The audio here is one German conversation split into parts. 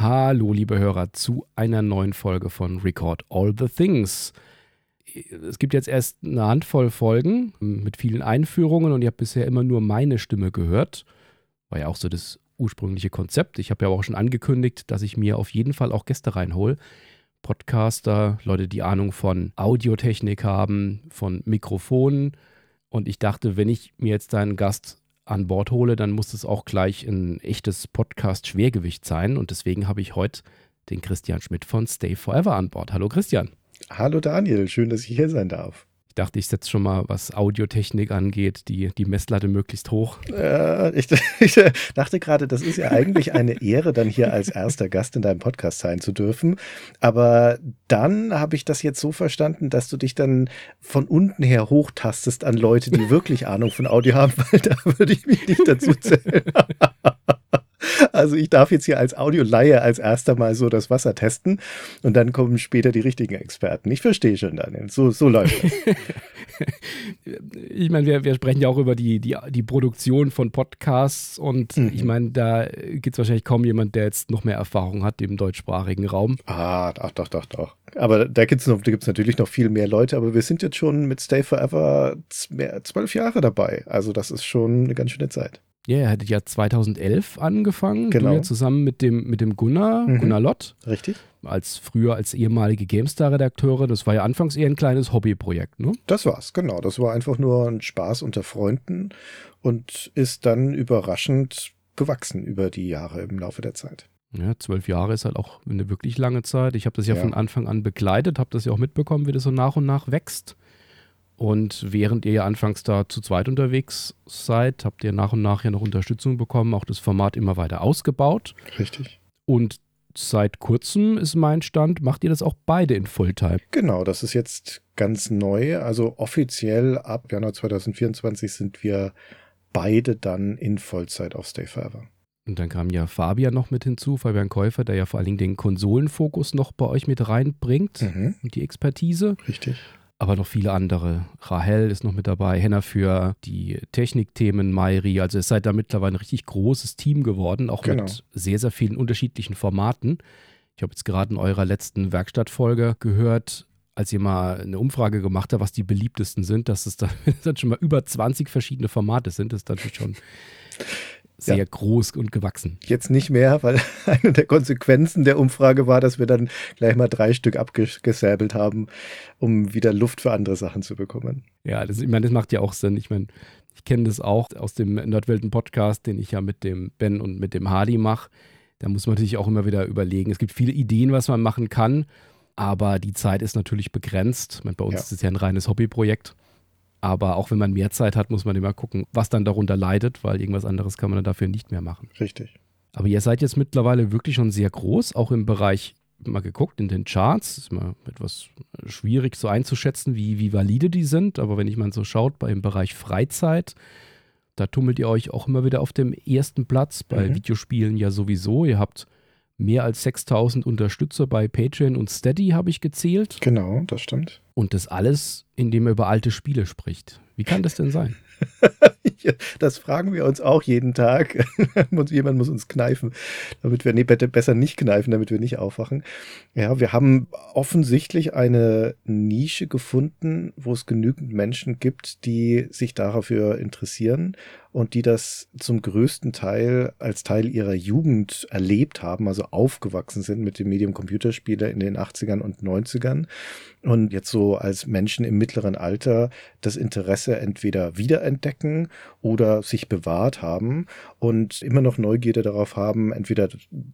Hallo, liebe Hörer, zu einer neuen Folge von Record All the Things. Es gibt jetzt erst eine Handvoll Folgen mit vielen Einführungen und ihr habt bisher immer nur meine Stimme gehört. War ja auch so das ursprüngliche Konzept. Ich habe ja auch schon angekündigt, dass ich mir auf jeden Fall auch Gäste reinhole. Podcaster, Leute, die Ahnung von Audiotechnik haben, von Mikrofonen. Und ich dachte, wenn ich mir jetzt einen Gast an Bord hole, dann muss es auch gleich ein echtes Podcast-Schwergewicht sein. Und deswegen habe ich heute den Christian Schmidt von Stay Forever an Bord. Hallo Christian. Hallo Daniel, schön, dass ich hier sein darf. Dachte, ich setze schon mal, was Audiotechnik angeht, die, die Messlatte möglichst hoch. Äh, ich, ich, dachte gerade, das ist ja eigentlich eine Ehre, dann hier als erster Gast in deinem Podcast sein zu dürfen. Aber dann habe ich das jetzt so verstanden, dass du dich dann von unten her hochtastest an Leute, die wirklich Ahnung von Audio haben, weil da würde ich mich nicht dazu zählen. Also ich darf jetzt hier als Audioleihe als erster mal so das Wasser testen und dann kommen später die richtigen Experten. Ich verstehe schon, Daniel. So, so läuft das. ich meine, wir, wir sprechen ja auch über die, die, die Produktion von Podcasts und mhm. ich meine, da gibt es wahrscheinlich kaum jemand, der jetzt noch mehr Erfahrung hat im deutschsprachigen Raum. Ah, ach, doch, doch, doch. Aber da gibt es natürlich noch viel mehr Leute, aber wir sind jetzt schon mit Stay Forever zwölf Jahre dabei. Also das ist schon eine ganz schöne Zeit. Ja, yeah, ihr hattet ja 2011 angefangen, genau. ja zusammen mit dem, mit dem Gunnar, mhm. Gunnar Lott. Richtig. Als früher als ehemalige GameStar-Redakteure. Das war ja anfangs eher ein kleines Hobbyprojekt, ne? Das war's, genau. Das war einfach nur ein Spaß unter Freunden und ist dann überraschend gewachsen über die Jahre im Laufe der Zeit. Ja, zwölf Jahre ist halt auch eine wirklich lange Zeit. Ich habe das ja, ja, von Anfang an begleitet, habe das ja auch mitbekommen, wie das so nach und nach wächst. Und während ihr ja anfangs da zu zweit unterwegs seid, habt ihr nach und nach ja noch Unterstützung bekommen, auch das Format immer weiter ausgebaut. Richtig. Und seit kurzem ist mein Stand, macht ihr das auch beide in Fulltime? Genau, das ist jetzt ganz neu. Also offiziell ab Januar 2024 sind wir beide dann in Vollzeit auf Stay Forever. Und dann kam ja Fabian noch mit hinzu, Fabian Käufer, der ja vor allen Dingen den Konsolenfokus noch bei euch mit reinbringt mhm. und die Expertise. Richtig aber noch viele andere. Rahel ist noch mit dabei, Henna für die Technikthemen, Mairi. Also es seid da mittlerweile ein richtig großes Team geworden, auch genau. mit sehr, sehr vielen unterschiedlichen Formaten. Ich habe jetzt gerade in eurer letzten Werkstattfolge gehört, als ihr mal eine Umfrage gemacht habt, was die beliebtesten sind, dass es dann, dann schon mal über 20 verschiedene Formate sind. Das ist natürlich schon sehr ja. groß und gewachsen. Jetzt nicht mehr, weil eine der Konsequenzen der Umfrage war, dass wir dann gleich mal drei Stück abgesäbelt haben, um wieder Luft für andere Sachen zu bekommen. Ja, das, ich meine, das macht ja auch Sinn. Ich meine, ich kenne das auch aus dem Nordwelten-Podcast, den ich ja mit dem Ben und mit dem Hardy mache. Da muss man natürlich auch immer wieder überlegen. Es gibt viele Ideen, was man machen kann, aber die Zeit ist natürlich begrenzt. Meine, bei uns ja. ist es ja ein reines Hobbyprojekt. Aber auch wenn man mehr Zeit hat, muss man immer gucken, was dann darunter leidet, weil irgendwas anderes kann man dann dafür nicht mehr machen. Richtig. Aber ihr seid jetzt mittlerweile wirklich schon sehr groß, auch im Bereich, mal geguckt in den Charts, ist immer etwas schwierig so einzuschätzen, wie, wie valide die sind. Aber wenn ich mal so schaut, bei im Bereich Freizeit, da tummelt ihr euch auch immer wieder auf dem ersten Platz, bei mhm. Videospielen ja sowieso. Ihr habt mehr als 6000 Unterstützer bei Patreon und Steady, habe ich gezählt. Genau, das stimmt. Und das alles, indem er über alte Spiele spricht. Wie kann das denn sein? das fragen wir uns auch jeden Tag. Jemand muss uns kneifen, damit wir, nee, besser nicht kneifen, damit wir nicht aufwachen. Ja, wir haben offensichtlich eine Nische gefunden, wo es genügend Menschen gibt, die sich dafür interessieren und die das zum größten Teil als Teil ihrer Jugend erlebt haben, also aufgewachsen sind mit dem Medium Computerspiele in den 80ern und 90ern und jetzt so als Menschen im mittleren Alter das Interesse entweder wiederentdecken oder sich bewahrt haben und immer noch Neugierde darauf haben, entweder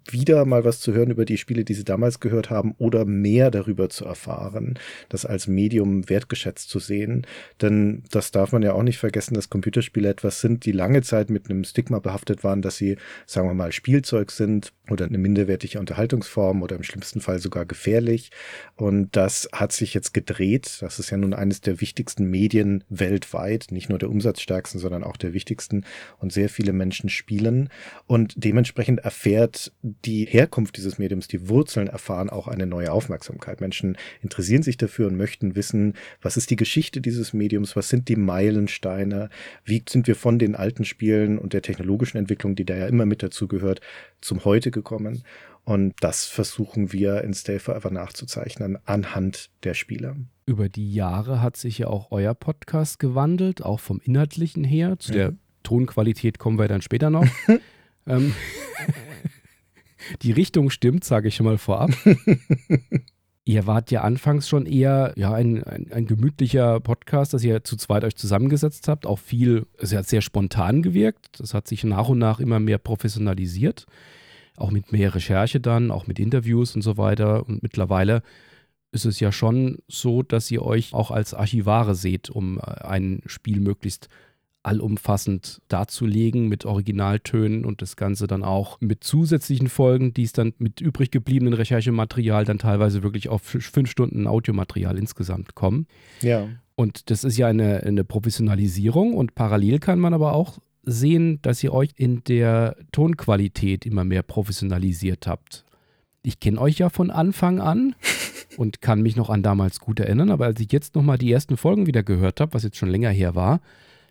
wieder mal was zu hören über die Spiele, die sie damals gehört haben oder mehr darüber zu erfahren, das als Medium wertgeschätzt zu sehen. Denn das darf man ja auch nicht vergessen, dass Computerspiele etwas sind, die lange Zeit mit einem Stigma behaftet waren, dass sie, sagen wir mal, Spielzeug sind oder eine minderwertige Unterhaltungsform oder im schlimmsten Fall sogar gefährlich. Und das hat sich jetzt gedreht. Das ist ja nun eines der wichtigsten Medien weltweit, nicht nur der umsatzstärksten, sondern auch der wichtigsten. Und sehr viele Menschen spielen. Und dementsprechend erfährt die Herkunft dieses Mediums, die Wurzeln erfahren auch eine neue Aufmerksamkeit. Menschen interessieren sich dafür und möchten wissen, was ist die Geschichte dieses Mediums, was sind die Meilensteine, wie sind wir von den alten Spielen und der technologischen Entwicklung, die da ja immer mit dazu gehört, zum Heute gekommen. Und das versuchen wir in Stay Forever nachzuzeichnen anhand der Spiele. Über die Jahre hat sich ja auch euer Podcast gewandelt, auch vom Inhaltlichen her. Zu mhm. der Tonqualität kommen wir dann später noch. ähm, die Richtung stimmt, sage ich schon mal vorab. Ihr wart ja anfangs schon eher ja, ein, ein, ein, gemütlicher Podcast, dass ihr zu zweit euch zusammengesetzt habt. Auch viel, es hat sehr spontan gewirkt. Das hat sich nach und nach immer mehr professionalisiert. Auch mit mehr Recherche dann, auch mit Interviews und so weiter. Und mittlerweile ist es ja schon so, dass ihr euch auch als Archivare seht, um äh, ein Spiel möglichst allumfassend darzulegen mit Originaltönen und das Ganze dann auch mit zusätzlichen Folgen, die es dann mit übrig gebliebenen Recherchematerial dann teilweise wirklich auf fünf Stunden Audiomaterial insgesamt kommen. Ja. Und das ist ja eine, eine Professionalisierung und parallel kann man aber auch sehen, dass ihr euch in der Tonqualität immer mehr professionalisiert habt. Ich kenne euch ja von Anfang an und kann mich noch an damals gut erinnern, aber als ich jetzt nochmal die ersten Folgen wieder gehört habe, was jetzt schon länger her war,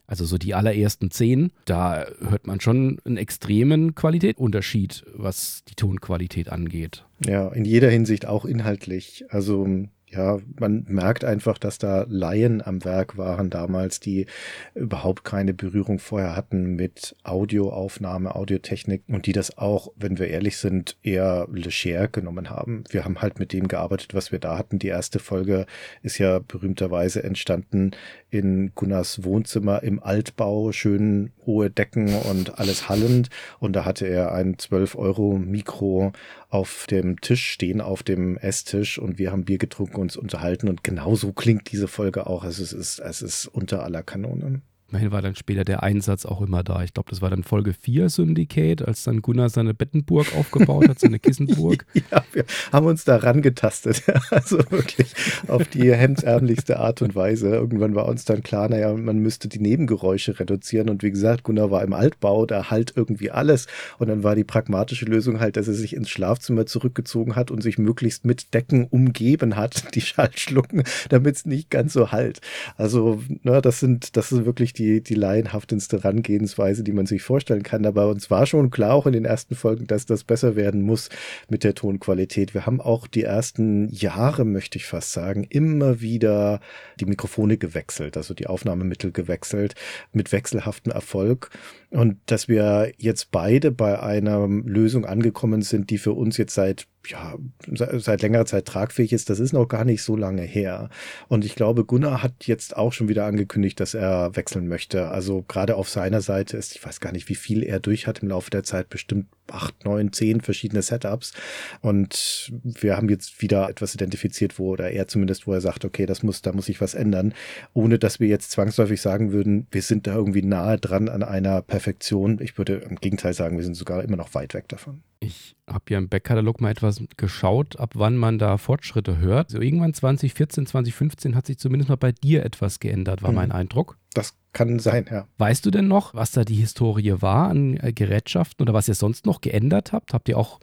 also so die allerersten zehn, da hört man schon einen extremen Qualitätsunterschied, was die Tonqualität angeht. Ja, in jeder Hinsicht auch inhaltlich. Also ja, man merkt einfach, dass da Laien am Werk waren damals, die überhaupt keine Berührung vorher hatten mit Audioaufnahme, Audiotechnik und die das auch, wenn wir ehrlich sind, eher leger genommen haben. Wir haben halt mit dem gearbeitet, was wir da hatten. Die erste Folge ist ja berühmterweise entstanden in Gunnars Wohnzimmer im Altbau, schön hohe Decken und alles hallend. Und da hatte er ein 12 Euro Mikro auf dem Tisch stehen, auf dem Esstisch und wir haben Bier getrunken, uns unterhalten und genauso klingt diese Folge auch. Es ist, es ist unter aller Kanone. Immerhin war dann später der Einsatz auch immer da. Ich glaube, das war dann Folge 4 Syndicate, als dann Gunnar seine Bettenburg aufgebaut hat, seine Kissenburg. ja, wir haben uns da rangetastet. also wirklich auf die hemdsärmlichste Art und Weise. Irgendwann war uns dann klar, naja, man müsste die Nebengeräusche reduzieren. Und wie gesagt, Gunnar war im Altbau, da halt irgendwie alles. Und dann war die pragmatische Lösung halt, dass er sich ins Schlafzimmer zurückgezogen hat und sich möglichst mit Decken umgeben hat, die Schallschlucken, damit es nicht ganz so halt. Also, na, das sind, das sind wirklich die die, die laienhaftendste Herangehensweise, die man sich vorstellen kann. Aber uns war schon klar auch in den ersten Folgen, dass das besser werden muss mit der Tonqualität. Wir haben auch die ersten Jahre, möchte ich fast sagen, immer wieder die Mikrofone gewechselt, also die Aufnahmemittel gewechselt, mit wechselhaftem Erfolg. Und dass wir jetzt beide bei einer Lösung angekommen sind, die für uns jetzt seit ja, seit längerer Zeit tragfähig ist, das ist noch gar nicht so lange her. Und ich glaube, Gunnar hat jetzt auch schon wieder angekündigt, dass er wechseln möchte. Also gerade auf seiner Seite ist, ich weiß gar nicht, wie viel er durch hat im Laufe der Zeit, bestimmt acht, neun, zehn verschiedene Setups. Und wir haben jetzt wieder etwas identifiziert, wo, oder er zumindest, wo er sagt, okay, das muss, da muss ich was ändern, ohne dass wir jetzt zwangsläufig sagen würden, wir sind da irgendwie nahe dran an einer Perfektion. Ich würde im Gegenteil sagen, wir sind sogar immer noch weit weg davon. Ich habe ja im Backkatalog mal etwas geschaut, ab wann man da Fortschritte hört. So irgendwann 2014, 2015 hat sich zumindest mal bei dir etwas geändert, war mhm. mein Eindruck. Das kann sein, ja. Weißt du denn noch, was da die Historie war an äh, Gerätschaften oder was ihr sonst noch geändert habt? Habt ihr auch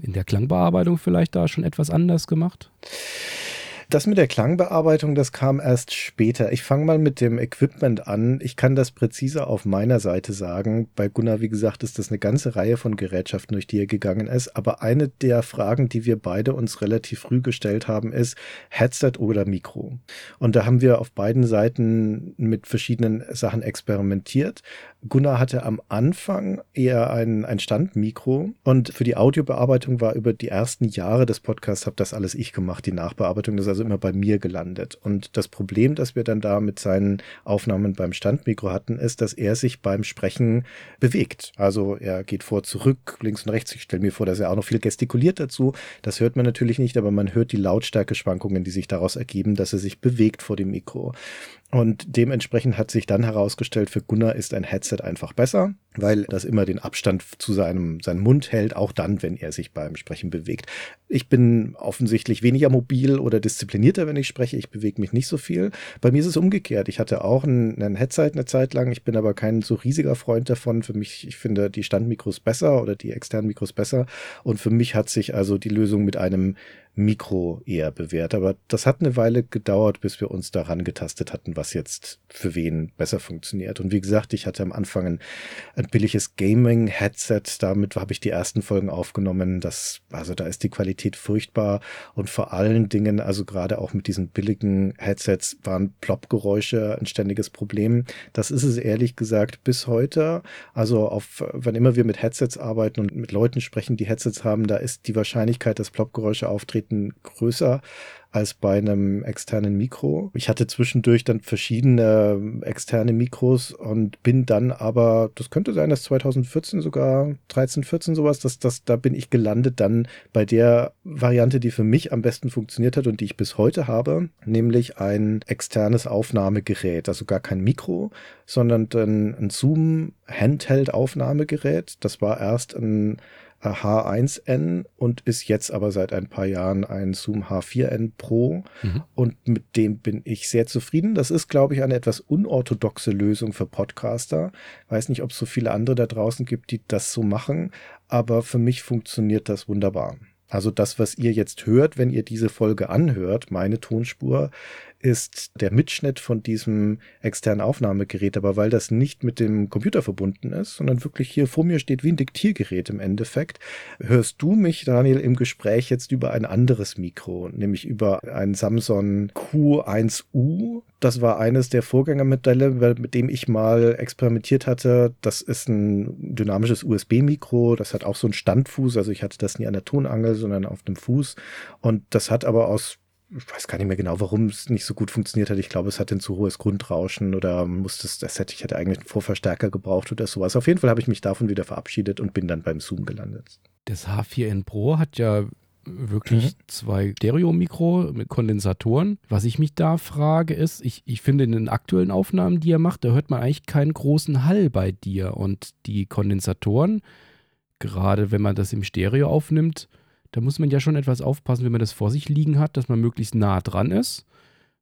in der Klangbearbeitung vielleicht da schon etwas anders gemacht? Das mit der Klangbearbeitung, das kam erst später. Ich fange mal mit dem Equipment an. Ich kann das präziser auf meiner Seite sagen. Bei Gunnar, wie gesagt, ist das eine ganze Reihe von Gerätschaften, durch die er gegangen ist. Aber eine der Fragen, die wir beide uns relativ früh gestellt haben, ist Headset oder Mikro. Und da haben wir auf beiden Seiten mit verschiedenen Sachen experimentiert. Gunnar hatte am Anfang eher ein, ein Standmikro und für die Audiobearbeitung war über die ersten Jahre des Podcasts, habe das alles ich gemacht, die Nachbearbeitung, das ist also immer bei mir gelandet. Und das Problem, das wir dann da mit seinen Aufnahmen beim Standmikro hatten, ist, dass er sich beim Sprechen bewegt. Also er geht vor, zurück, links und rechts. Ich stelle mir vor, dass er auch noch viel gestikuliert dazu. Das hört man natürlich nicht, aber man hört die Lautstärke-Schwankungen, die sich daraus ergeben, dass er sich bewegt vor dem Mikro. Und dementsprechend hat sich dann herausgestellt, für Gunnar ist ein Headset einfach besser, weil das immer den Abstand zu seinem, seinem Mund hält, auch dann, wenn er sich beim Sprechen bewegt. Ich bin offensichtlich weniger mobil oder disziplinierter, wenn ich spreche. Ich bewege mich nicht so viel. Bei mir ist es umgekehrt. Ich hatte auch ein, ein Headset eine Zeit lang. Ich bin aber kein so riesiger Freund davon. Für mich, ich finde die Standmikros besser oder die externen Mikros besser. Und für mich hat sich also die Lösung mit einem Mikro eher bewährt. Aber das hat eine Weile gedauert, bis wir uns daran getastet hatten, was jetzt für wen besser funktioniert. Und wie gesagt, ich hatte am Anfang ein, ein billiges Gaming-Headset. Damit habe ich die ersten Folgen aufgenommen. Das, also da ist die Qualität furchtbar. Und vor allen Dingen, also gerade auch mit diesen billigen Headsets waren Plop-Geräusche ein ständiges Problem. Das ist es ehrlich gesagt bis heute. Also auf, wann immer wir mit Headsets arbeiten und mit Leuten sprechen, die Headsets haben, da ist die Wahrscheinlichkeit, dass Plop-Geräusche auftreten, größer als bei einem externen Mikro. Ich hatte zwischendurch dann verschiedene ähm, externe Mikros und bin dann aber, das könnte sein, dass 2014 sogar 13, 14 sowas, dass das, da bin ich gelandet dann bei der Variante, die für mich am besten funktioniert hat und die ich bis heute habe, nämlich ein externes Aufnahmegerät, also gar kein Mikro, sondern ein, ein Zoom Handheld Aufnahmegerät. Das war erst ein H1N und ist jetzt aber seit ein paar Jahren ein Zoom H4N Pro. Mhm. Und mit dem bin ich sehr zufrieden. Das ist, glaube ich, eine etwas unorthodoxe Lösung für Podcaster. Weiß nicht, ob es so viele andere da draußen gibt, die das so machen, aber für mich funktioniert das wunderbar. Also das, was ihr jetzt hört, wenn ihr diese Folge anhört, meine Tonspur, ist der Mitschnitt von diesem externen Aufnahmegerät, aber weil das nicht mit dem Computer verbunden ist, sondern wirklich hier vor mir steht wie ein Diktiergerät im Endeffekt, hörst du mich, Daniel, im Gespräch jetzt über ein anderes Mikro, nämlich über ein Samsung Q1U. Das war eines der Vorgängermodelle, mit dem ich mal experimentiert hatte. Das ist ein dynamisches USB-Mikro, das hat auch so einen Standfuß, also ich hatte das nie an der Tonangel, sondern auf dem Fuß. Und das hat aber aus ich weiß gar nicht mehr genau, warum es nicht so gut funktioniert hat. Ich glaube, es hatte ein zu hohes Grundrauschen oder musste es, das hätte ich hätte eigentlich einen Vorverstärker gebraucht oder sowas. Auf jeden Fall habe ich mich davon wieder verabschiedet und bin dann beim Zoom gelandet. Das H4n Pro hat ja wirklich mhm. zwei Stereo-Mikro mit Kondensatoren. Was ich mich da frage, ist, ich, ich finde in den aktuellen Aufnahmen, die er macht, da hört man eigentlich keinen großen Hall bei dir. Und die Kondensatoren, gerade wenn man das im Stereo aufnimmt, da muss man ja schon etwas aufpassen, wenn man das vor sich liegen hat, dass man möglichst nah dran ist,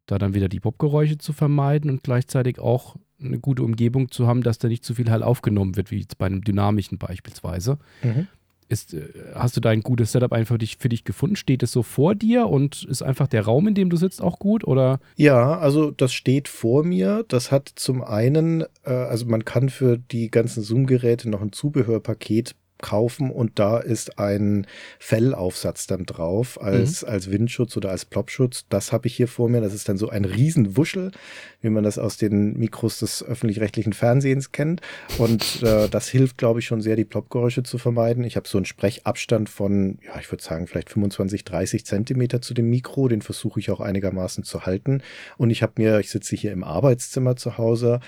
da dann wieder die Popgeräusche zu vermeiden und gleichzeitig auch eine gute Umgebung zu haben, dass da nicht zu viel Hall aufgenommen wird, wie jetzt bei einem dynamischen beispielsweise. Mhm. Ist, äh, hast du da ein gutes Setup einfach für dich, für dich gefunden? Steht es so vor dir und ist einfach der Raum, in dem du sitzt, auch gut? Oder? Ja, also das steht vor mir. Das hat zum einen, äh, also man kann für die ganzen Zoom-Geräte noch ein Zubehörpaket kaufen und da ist ein Fellaufsatz dann drauf als, mhm. als Windschutz oder als Plopschutz. Das habe ich hier vor mir. Das ist dann so ein Riesenwuschel, wie man das aus den Mikros des öffentlich-rechtlichen Fernsehens kennt. Und äh, das hilft, glaube ich, schon sehr, die Plopgeräusche zu vermeiden. Ich habe so einen Sprechabstand von, ja, ich würde sagen, vielleicht 25, 30 Zentimeter zu dem Mikro. Den versuche ich auch einigermaßen zu halten. Und ich habe mir, ich sitze hier im Arbeitszimmer zu Hause,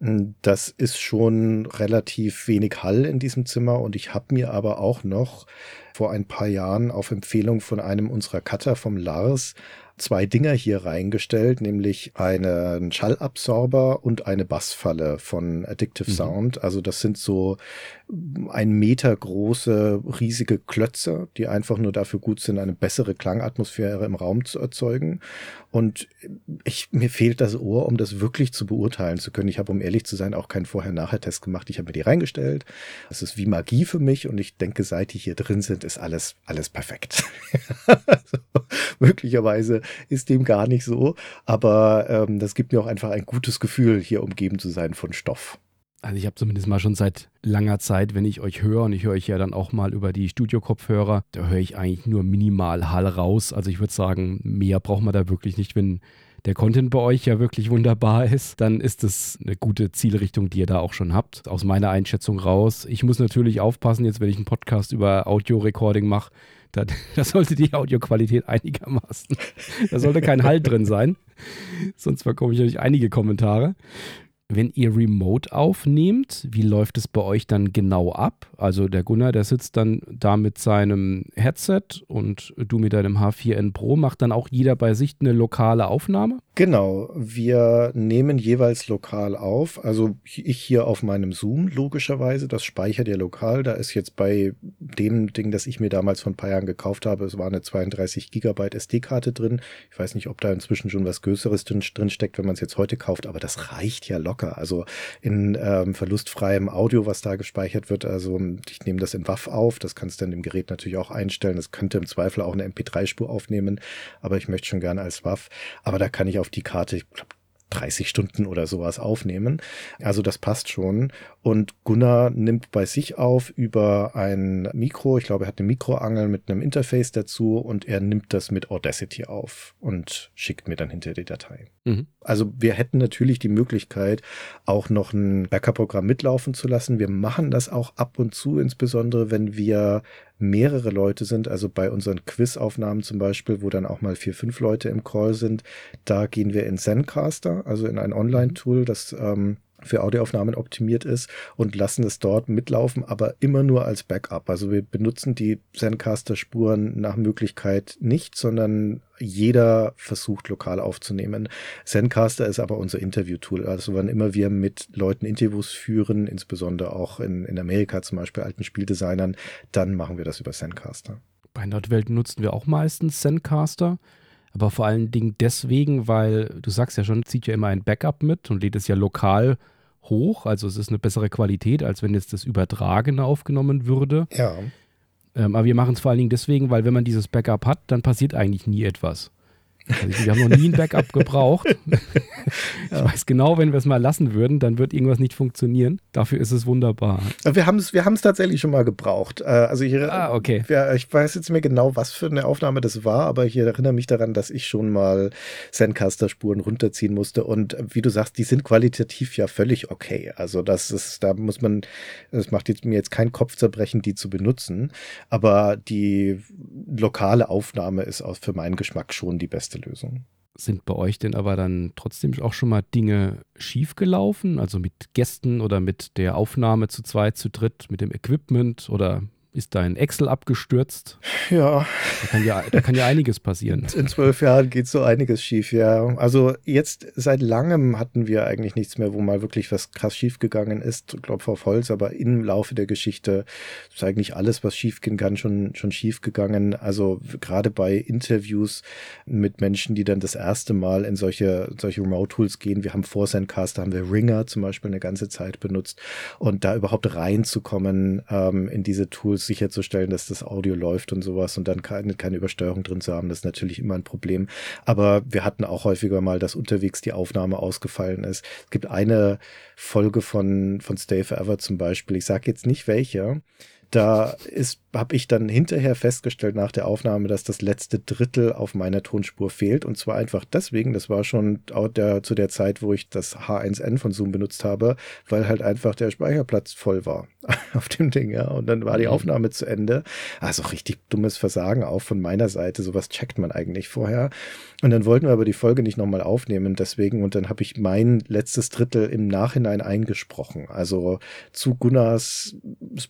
das ist schon relativ wenig Hall in diesem Zimmer und ich habe mir aber auch noch vor ein paar Jahren auf Empfehlung von einem unserer Cutter vom Lars zwei Dinger hier reingestellt, nämlich einen Schallabsorber und eine Bassfalle von Addictive mhm. Sound. Also das sind so ein Meter große, riesige Klötze, die einfach nur dafür gut sind, eine bessere Klangatmosphäre im Raum zu erzeugen. Und ich, mir fehlt das Ohr, um das wirklich zu beurteilen zu können. Ich habe, um ehrlich zu sein, auch keinen Vorher-Nachher-Test gemacht. Ich habe mir die reingestellt. Das ist wie Magie für mich und ich denke, seit die hier drin sind, ist alles, alles perfekt. also, möglicherweise ist dem gar nicht so, aber ähm, das gibt mir auch einfach ein gutes Gefühl, hier umgeben zu sein von Stoff. Also ich habe zumindest mal schon seit langer Zeit, wenn ich euch höre, und ich höre euch ja dann auch mal über die Studio-Kopfhörer, da höre ich eigentlich nur minimal Hall raus. Also ich würde sagen, mehr braucht man da wirklich nicht, wenn der Content bei euch ja wirklich wunderbar ist, dann ist es eine gute Zielrichtung, die ihr da auch schon habt. Aus meiner Einschätzung raus. Ich muss natürlich aufpassen, jetzt wenn ich einen Podcast über Audio-Recording mache, da, da, sollte die Audioqualität einigermaßen, da sollte kein Halt drin sein. Sonst bekomme ich natürlich einige Kommentare. Wenn ihr remote aufnehmt, wie läuft es bei euch dann genau ab? Also der Gunnar, der sitzt dann da mit seinem Headset und du mit deinem H4n Pro, macht dann auch jeder bei sich eine lokale Aufnahme? Genau, wir nehmen jeweils lokal auf. Also ich hier auf meinem Zoom logischerweise, das speichert ihr lokal. Da ist jetzt bei dem Ding, das ich mir damals vor ein paar Jahren gekauft habe, es war eine 32 Gigabyte SD-Karte drin. Ich weiß nicht, ob da inzwischen schon was Größeres drin, steckt, wenn man es jetzt heute kauft, aber das reicht ja locker locker. Also in ähm, verlustfreiem Audio, was da gespeichert wird. Also ich nehme das in WAV auf, das kannst du dann im Gerät natürlich auch einstellen. Das könnte im Zweifel auch eine MP3-Spur aufnehmen, aber ich möchte schon gerne als WAV. Aber da kann ich auf die Karte, ich glaube, 30 Stunden oder sowas aufnehmen. Also das passt schon. Und Gunnar nimmt bei sich auf über ein Mikro. Ich glaube, er hat eine Mikroangel mit einem Interface dazu und er nimmt das mit Audacity auf und schickt mir dann hinter die Datei. Mhm. Also wir hätten natürlich die Möglichkeit, auch noch ein Backup-Programm mitlaufen zu lassen. Wir machen das auch ab und zu, insbesondere wenn wir mehrere Leute sind, also bei unseren Quiz-Aufnahmen zum Beispiel, wo dann auch mal vier, fünf Leute im Call sind, da gehen wir in Zencaster, also in ein Online-Tool, das ähm, für Audioaufnahmen optimiert ist und lassen es dort mitlaufen, aber immer nur als Backup. Also wir benutzen die Zencaster-Spuren nach Möglichkeit nicht, sondern jeder versucht lokal aufzunehmen. Zencaster ist aber unser Interview-Tool. Also wann immer wir mit Leuten Interviews führen, insbesondere auch in, in Amerika zum Beispiel alten Spieldesignern, dann machen wir das über Zencaster. Bei Nordwelt nutzen wir auch meistens Zencaster. Aber vor allen Dingen deswegen, weil du sagst ja schon, zieht ja immer ein Backup mit und lädt es ja lokal hoch. Also es ist eine bessere Qualität, als wenn jetzt das Übertragene aufgenommen würde. Ja. Ähm, aber wir machen es vor allen Dingen deswegen, weil wenn man dieses Backup hat, dann passiert eigentlich nie etwas. Also wir haben noch nie ein Backup gebraucht. ich weiß genau, wenn wir es mal lassen würden, dann wird irgendwas nicht funktionieren. Dafür ist es wunderbar. Wir haben es wir tatsächlich schon mal gebraucht. Äh, also ich, ah, okay. ich weiß jetzt nicht mehr genau, was für eine Aufnahme das war, aber ich erinnere mich daran, dass ich schon mal Zencaster-Spuren runterziehen musste. Und wie du sagst, die sind qualitativ ja völlig okay. Also das ist, da muss man, es macht jetzt, mir jetzt kein Kopfzerbrechen, die zu benutzen. Aber die lokale Aufnahme ist auch für meinen Geschmack schon die beste beste Lösung. Sind bei euch denn aber dann trotzdem auch schon mal Dinge schiefgelaufen? Also mit Gästen oder mit der Aufnahme zu zweit, zu dritt, mit dem Equipment oder ist dein Excel abgestürzt? Ja. Da kann ja, da kann ja einiges passieren. In zwölf Jahren geht so einiges schief, ja. Also jetzt seit langem hatten wir eigentlich nichts mehr, wo mal wirklich was krass schiefgegangen ist. Klopf auf Holz, aber im Laufe der Geschichte ist eigentlich alles, was schiefgehen kann, schon, schon schiefgegangen. Also gerade bei Interviews mit Menschen, die dann das erste Mal in solche, solche Remote-Tools gehen. Wir haben vor da haben wir Ringer zum Beispiel eine ganze Zeit benutzt. Und da überhaupt reinzukommen ähm, in diese Tools, sicherzustellen, dass das Audio läuft und sowas und dann keine, keine Übersteuerung drin zu haben, das ist natürlich immer ein Problem. Aber wir hatten auch häufiger mal, dass unterwegs die Aufnahme ausgefallen ist. Es gibt eine Folge von, von Stay Forever zum Beispiel, ich sage jetzt nicht welche, da ist habe ich dann hinterher festgestellt nach der Aufnahme, dass das letzte Drittel auf meiner Tonspur fehlt. Und zwar einfach deswegen, das war schon der, zu der Zeit, wo ich das H1N von Zoom benutzt habe, weil halt einfach der Speicherplatz voll war auf dem Ding, ja. Und dann war die mhm. Aufnahme zu Ende. Also richtig dummes Versagen auch von meiner Seite. Sowas checkt man eigentlich vorher. Und dann wollten wir aber die Folge nicht nochmal aufnehmen, deswegen. Und dann habe ich mein letztes Drittel im Nachhinein eingesprochen. Also zu Gunnars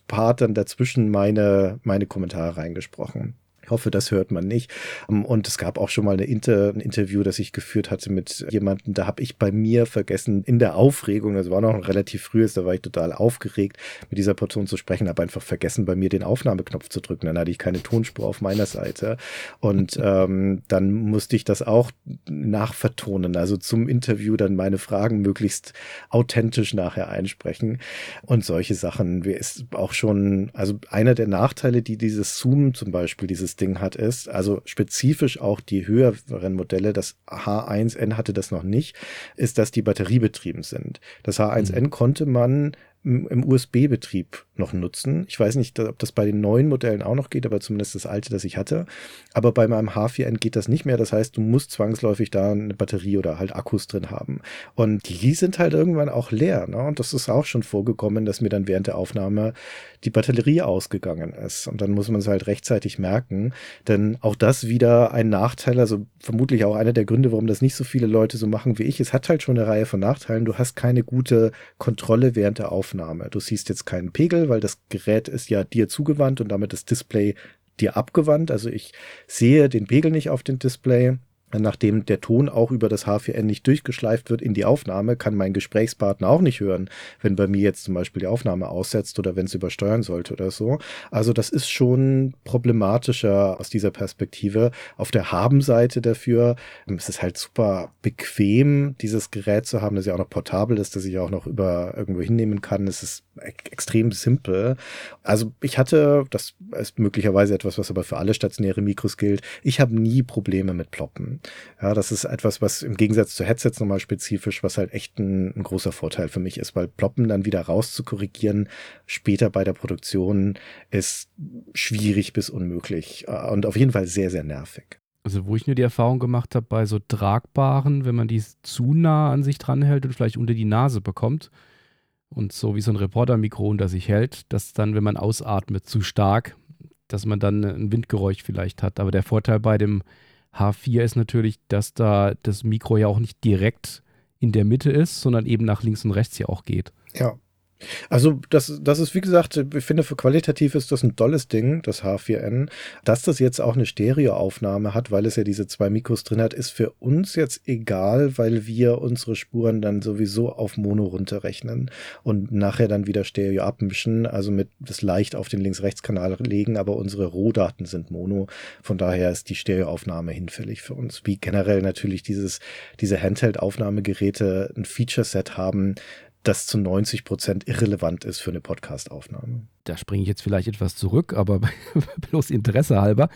Part dann dazwischen meine meine, Kommentare reingesprochen. Ich hoffe, das hört man nicht. Ähm, und es gab auch schon mal eine Inter ein Interview, das ich geführt hatte mit jemandem, da habe ich bei mir vergessen, in der Aufregung, das war noch ein relativ frühes, da war ich total aufgeregt, mit dieser Person zu sprechen, habe einfach vergessen, bei mir den Aufnahmeknopf zu drücken. Dann hatte ich keine Tonspur auf meiner Seite. Und ähm, dann musste ich das auch nachvertonen, also zum Interview dann meine Fragen möglichst authentisch nachher einsprechen. Und solche Sachen, ist auch schon, also einer der Nachteile, die dieses Zoom zum Beispiel, dieses Ding hat, ist, also spezifisch auch die höheren Modelle, das H1N hatte das noch nicht, ist, dass die batteriebetrieben sind. Das H1N mhm. konnte man im USB-Betrieb noch nutzen. Ich weiß nicht, ob das bei den neuen Modellen auch noch geht, aber zumindest das alte, das ich hatte. Aber bei meinem H4N geht das nicht mehr. Das heißt, du musst zwangsläufig da eine Batterie oder halt Akkus drin haben. Und die sind halt irgendwann auch leer. Ne? Und das ist auch schon vorgekommen, dass mir dann während der Aufnahme die Batterie ausgegangen ist. Und dann muss man es halt rechtzeitig merken. Denn auch das wieder ein Nachteil, also vermutlich auch einer der Gründe, warum das nicht so viele Leute so machen wie ich. Es hat halt schon eine Reihe von Nachteilen. Du hast keine gute Kontrolle während der Aufnahme. Du siehst jetzt keinen Pegel, weil das Gerät ist ja dir zugewandt und damit das Display dir abgewandt. Also ich sehe den Pegel nicht auf dem Display. Nachdem der Ton auch über das H4n nicht durchgeschleift wird in die Aufnahme, kann mein Gesprächspartner auch nicht hören, wenn bei mir jetzt zum Beispiel die Aufnahme aussetzt oder wenn es übersteuern sollte oder so. Also das ist schon problematischer aus dieser Perspektive. Auf der Haben-Seite dafür ähm, ist es halt super bequem, dieses Gerät zu haben, das ja auch noch portabel ist, das ich auch noch über irgendwo hinnehmen kann. Es ist extrem simpel. Also ich hatte, das ist möglicherweise etwas, was aber für alle stationäre Mikros gilt, ich habe nie Probleme mit Ploppen. Ja, das ist etwas, was im Gegensatz zu Headsets nochmal spezifisch, was halt echt ein, ein großer Vorteil für mich ist, weil Ploppen dann wieder rauszukorrigieren später bei der Produktion ist schwierig bis unmöglich äh, und auf jeden Fall sehr, sehr nervig. Also wo ich nur die Erfahrung gemacht habe, bei so tragbaren, wenn man die zu nah an sich dranhält und vielleicht unter die Nase bekommt, und so wie so ein Reportermikro unter sich hält, dass dann, wenn man ausatmet, zu stark, dass man dann ein Windgeräusch vielleicht hat. Aber der Vorteil bei dem H4 ist natürlich, dass da das Mikro ja auch nicht direkt in der Mitte ist, sondern eben nach links und rechts ja auch geht. Ja, also das, das ist, wie gesagt, ich finde, für qualitativ ist das ein tolles Ding, das H4n. Dass das jetzt auch eine Stereoaufnahme hat, weil es ja diese zwei Mikros drin hat, ist für uns jetzt egal, weil wir unsere Spuren dann sowieso auf Mono runterrechnen und nachher dann wieder Stereo abmischen, also mit das leicht auf den Links-Rechts-Kanal legen, aber unsere Rohdaten sind Mono. Von daher ist die Stereoaufnahme hinfällig für uns. Wie generell natürlich dieses, diese Handheld-Aufnahmegeräte ein Feature-Set haben, das zu 90 Prozent irrelevant ist für eine Podcast-Aufnahme. Da springe ich jetzt vielleicht etwas zurück, aber bloß Interesse halber.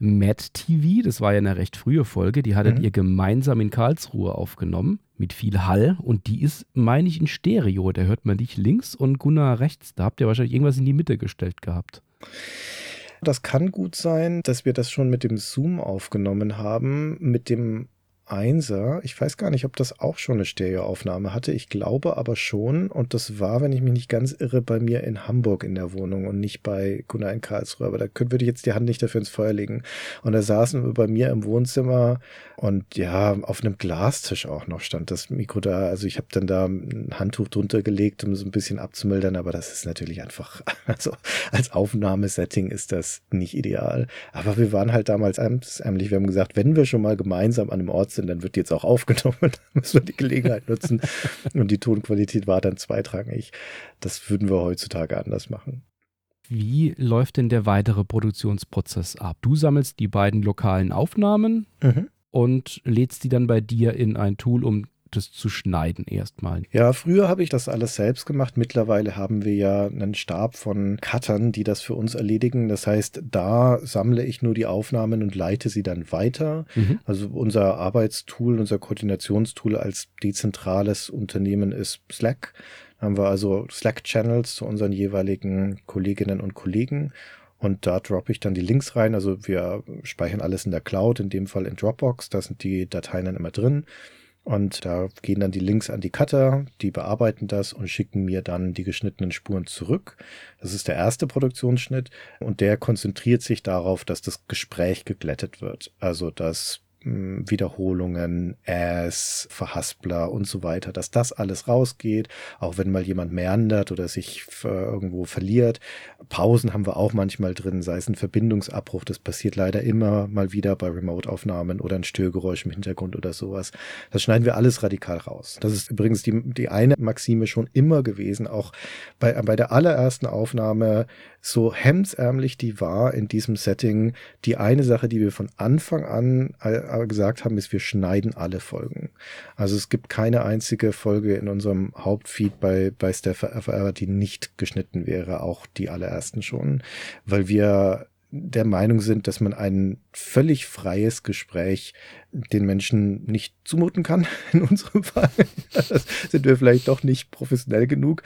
Mad TV, das war ja eine recht frühe Folge, die hattet mhm. ihr gemeinsam in Karlsruhe aufgenommen mit viel Hall und die ist, meine ich, in Stereo. Da hört man dich links und Gunnar rechts. Da habt ihr wahrscheinlich irgendwas in die Mitte gestellt gehabt. Das kann gut sein, dass wir das schon mit dem Zoom aufgenommen haben, mit dem Einser. Ich weiß gar nicht, ob das auch schon eine Stereoaufnahme hatte. Ich glaube aber schon. Und das war, wenn ich mich nicht ganz irre, bei mir in Hamburg in der Wohnung und nicht bei Gunnar in Karlsruhe. Aber da könnte, würde ich jetzt die Hand nicht dafür ins Feuer legen. Und da saßen wir bei mir im Wohnzimmer und ja, auf einem Glastisch auch noch stand das Mikro da. Also ich habe dann da ein Handtuch drunter gelegt, um so ein bisschen abzumildern. Aber das ist natürlich einfach, also als Aufnahmesetting ist das nicht ideal. Aber wir waren halt damals ärmlich. Wir haben gesagt, wenn wir schon mal gemeinsam an einem Ort sind, dann wird die jetzt auch aufgenommen. Dann müssen wir die Gelegenheit nutzen. Und die Tonqualität war dann zweitrangig. Das würden wir heutzutage anders machen. Wie läuft denn der weitere Produktionsprozess ab? Du sammelst die beiden lokalen Aufnahmen mhm. und lädst die dann bei dir in ein Tool, um das zu schneiden erstmal. Ja, früher habe ich das alles selbst gemacht. Mittlerweile haben wir ja einen Stab von Cuttern, die das für uns erledigen. Das heißt, da sammle ich nur die Aufnahmen und leite sie dann weiter. Mhm. Also unser Arbeitstool, unser Koordinationstool als dezentrales Unternehmen ist Slack. Da haben wir also Slack-Channels zu unseren jeweiligen Kolleginnen und Kollegen. Und da droppe ich dann die Links rein. Also wir speichern alles in der Cloud, in dem Fall in Dropbox. Da sind die Dateien dann immer drin. Und da gehen dann die Links an die Cutter, die bearbeiten das und schicken mir dann die geschnittenen Spuren zurück. Das ist der erste Produktionsschnitt und der konzentriert sich darauf, dass das Gespräch geglättet wird. Also dass Wiederholungen, Ass, Verhaspler und so weiter, dass das alles rausgeht, auch wenn mal jemand meandert oder sich irgendwo verliert. Pausen haben wir auch manchmal drin, sei es ein Verbindungsabbruch, das passiert leider immer mal wieder bei Remote-Aufnahmen oder ein Störgeräusch im Hintergrund oder sowas. Das schneiden wir alles radikal raus. Das ist übrigens die, die eine Maxime schon immer gewesen, auch bei, bei der allerersten Aufnahme so hemdsärmlich die war in diesem Setting, die eine Sache, die wir von Anfang an äh, gesagt haben, ist, wir schneiden alle Folgen. Also es gibt keine einzige Folge in unserem Hauptfeed bei, bei Steph die nicht geschnitten wäre, auch die allerersten schon, weil wir der Meinung sind, dass man ein völlig freies Gespräch den Menschen nicht zumuten kann, in unserem Fall. Das sind wir vielleicht doch nicht professionell genug.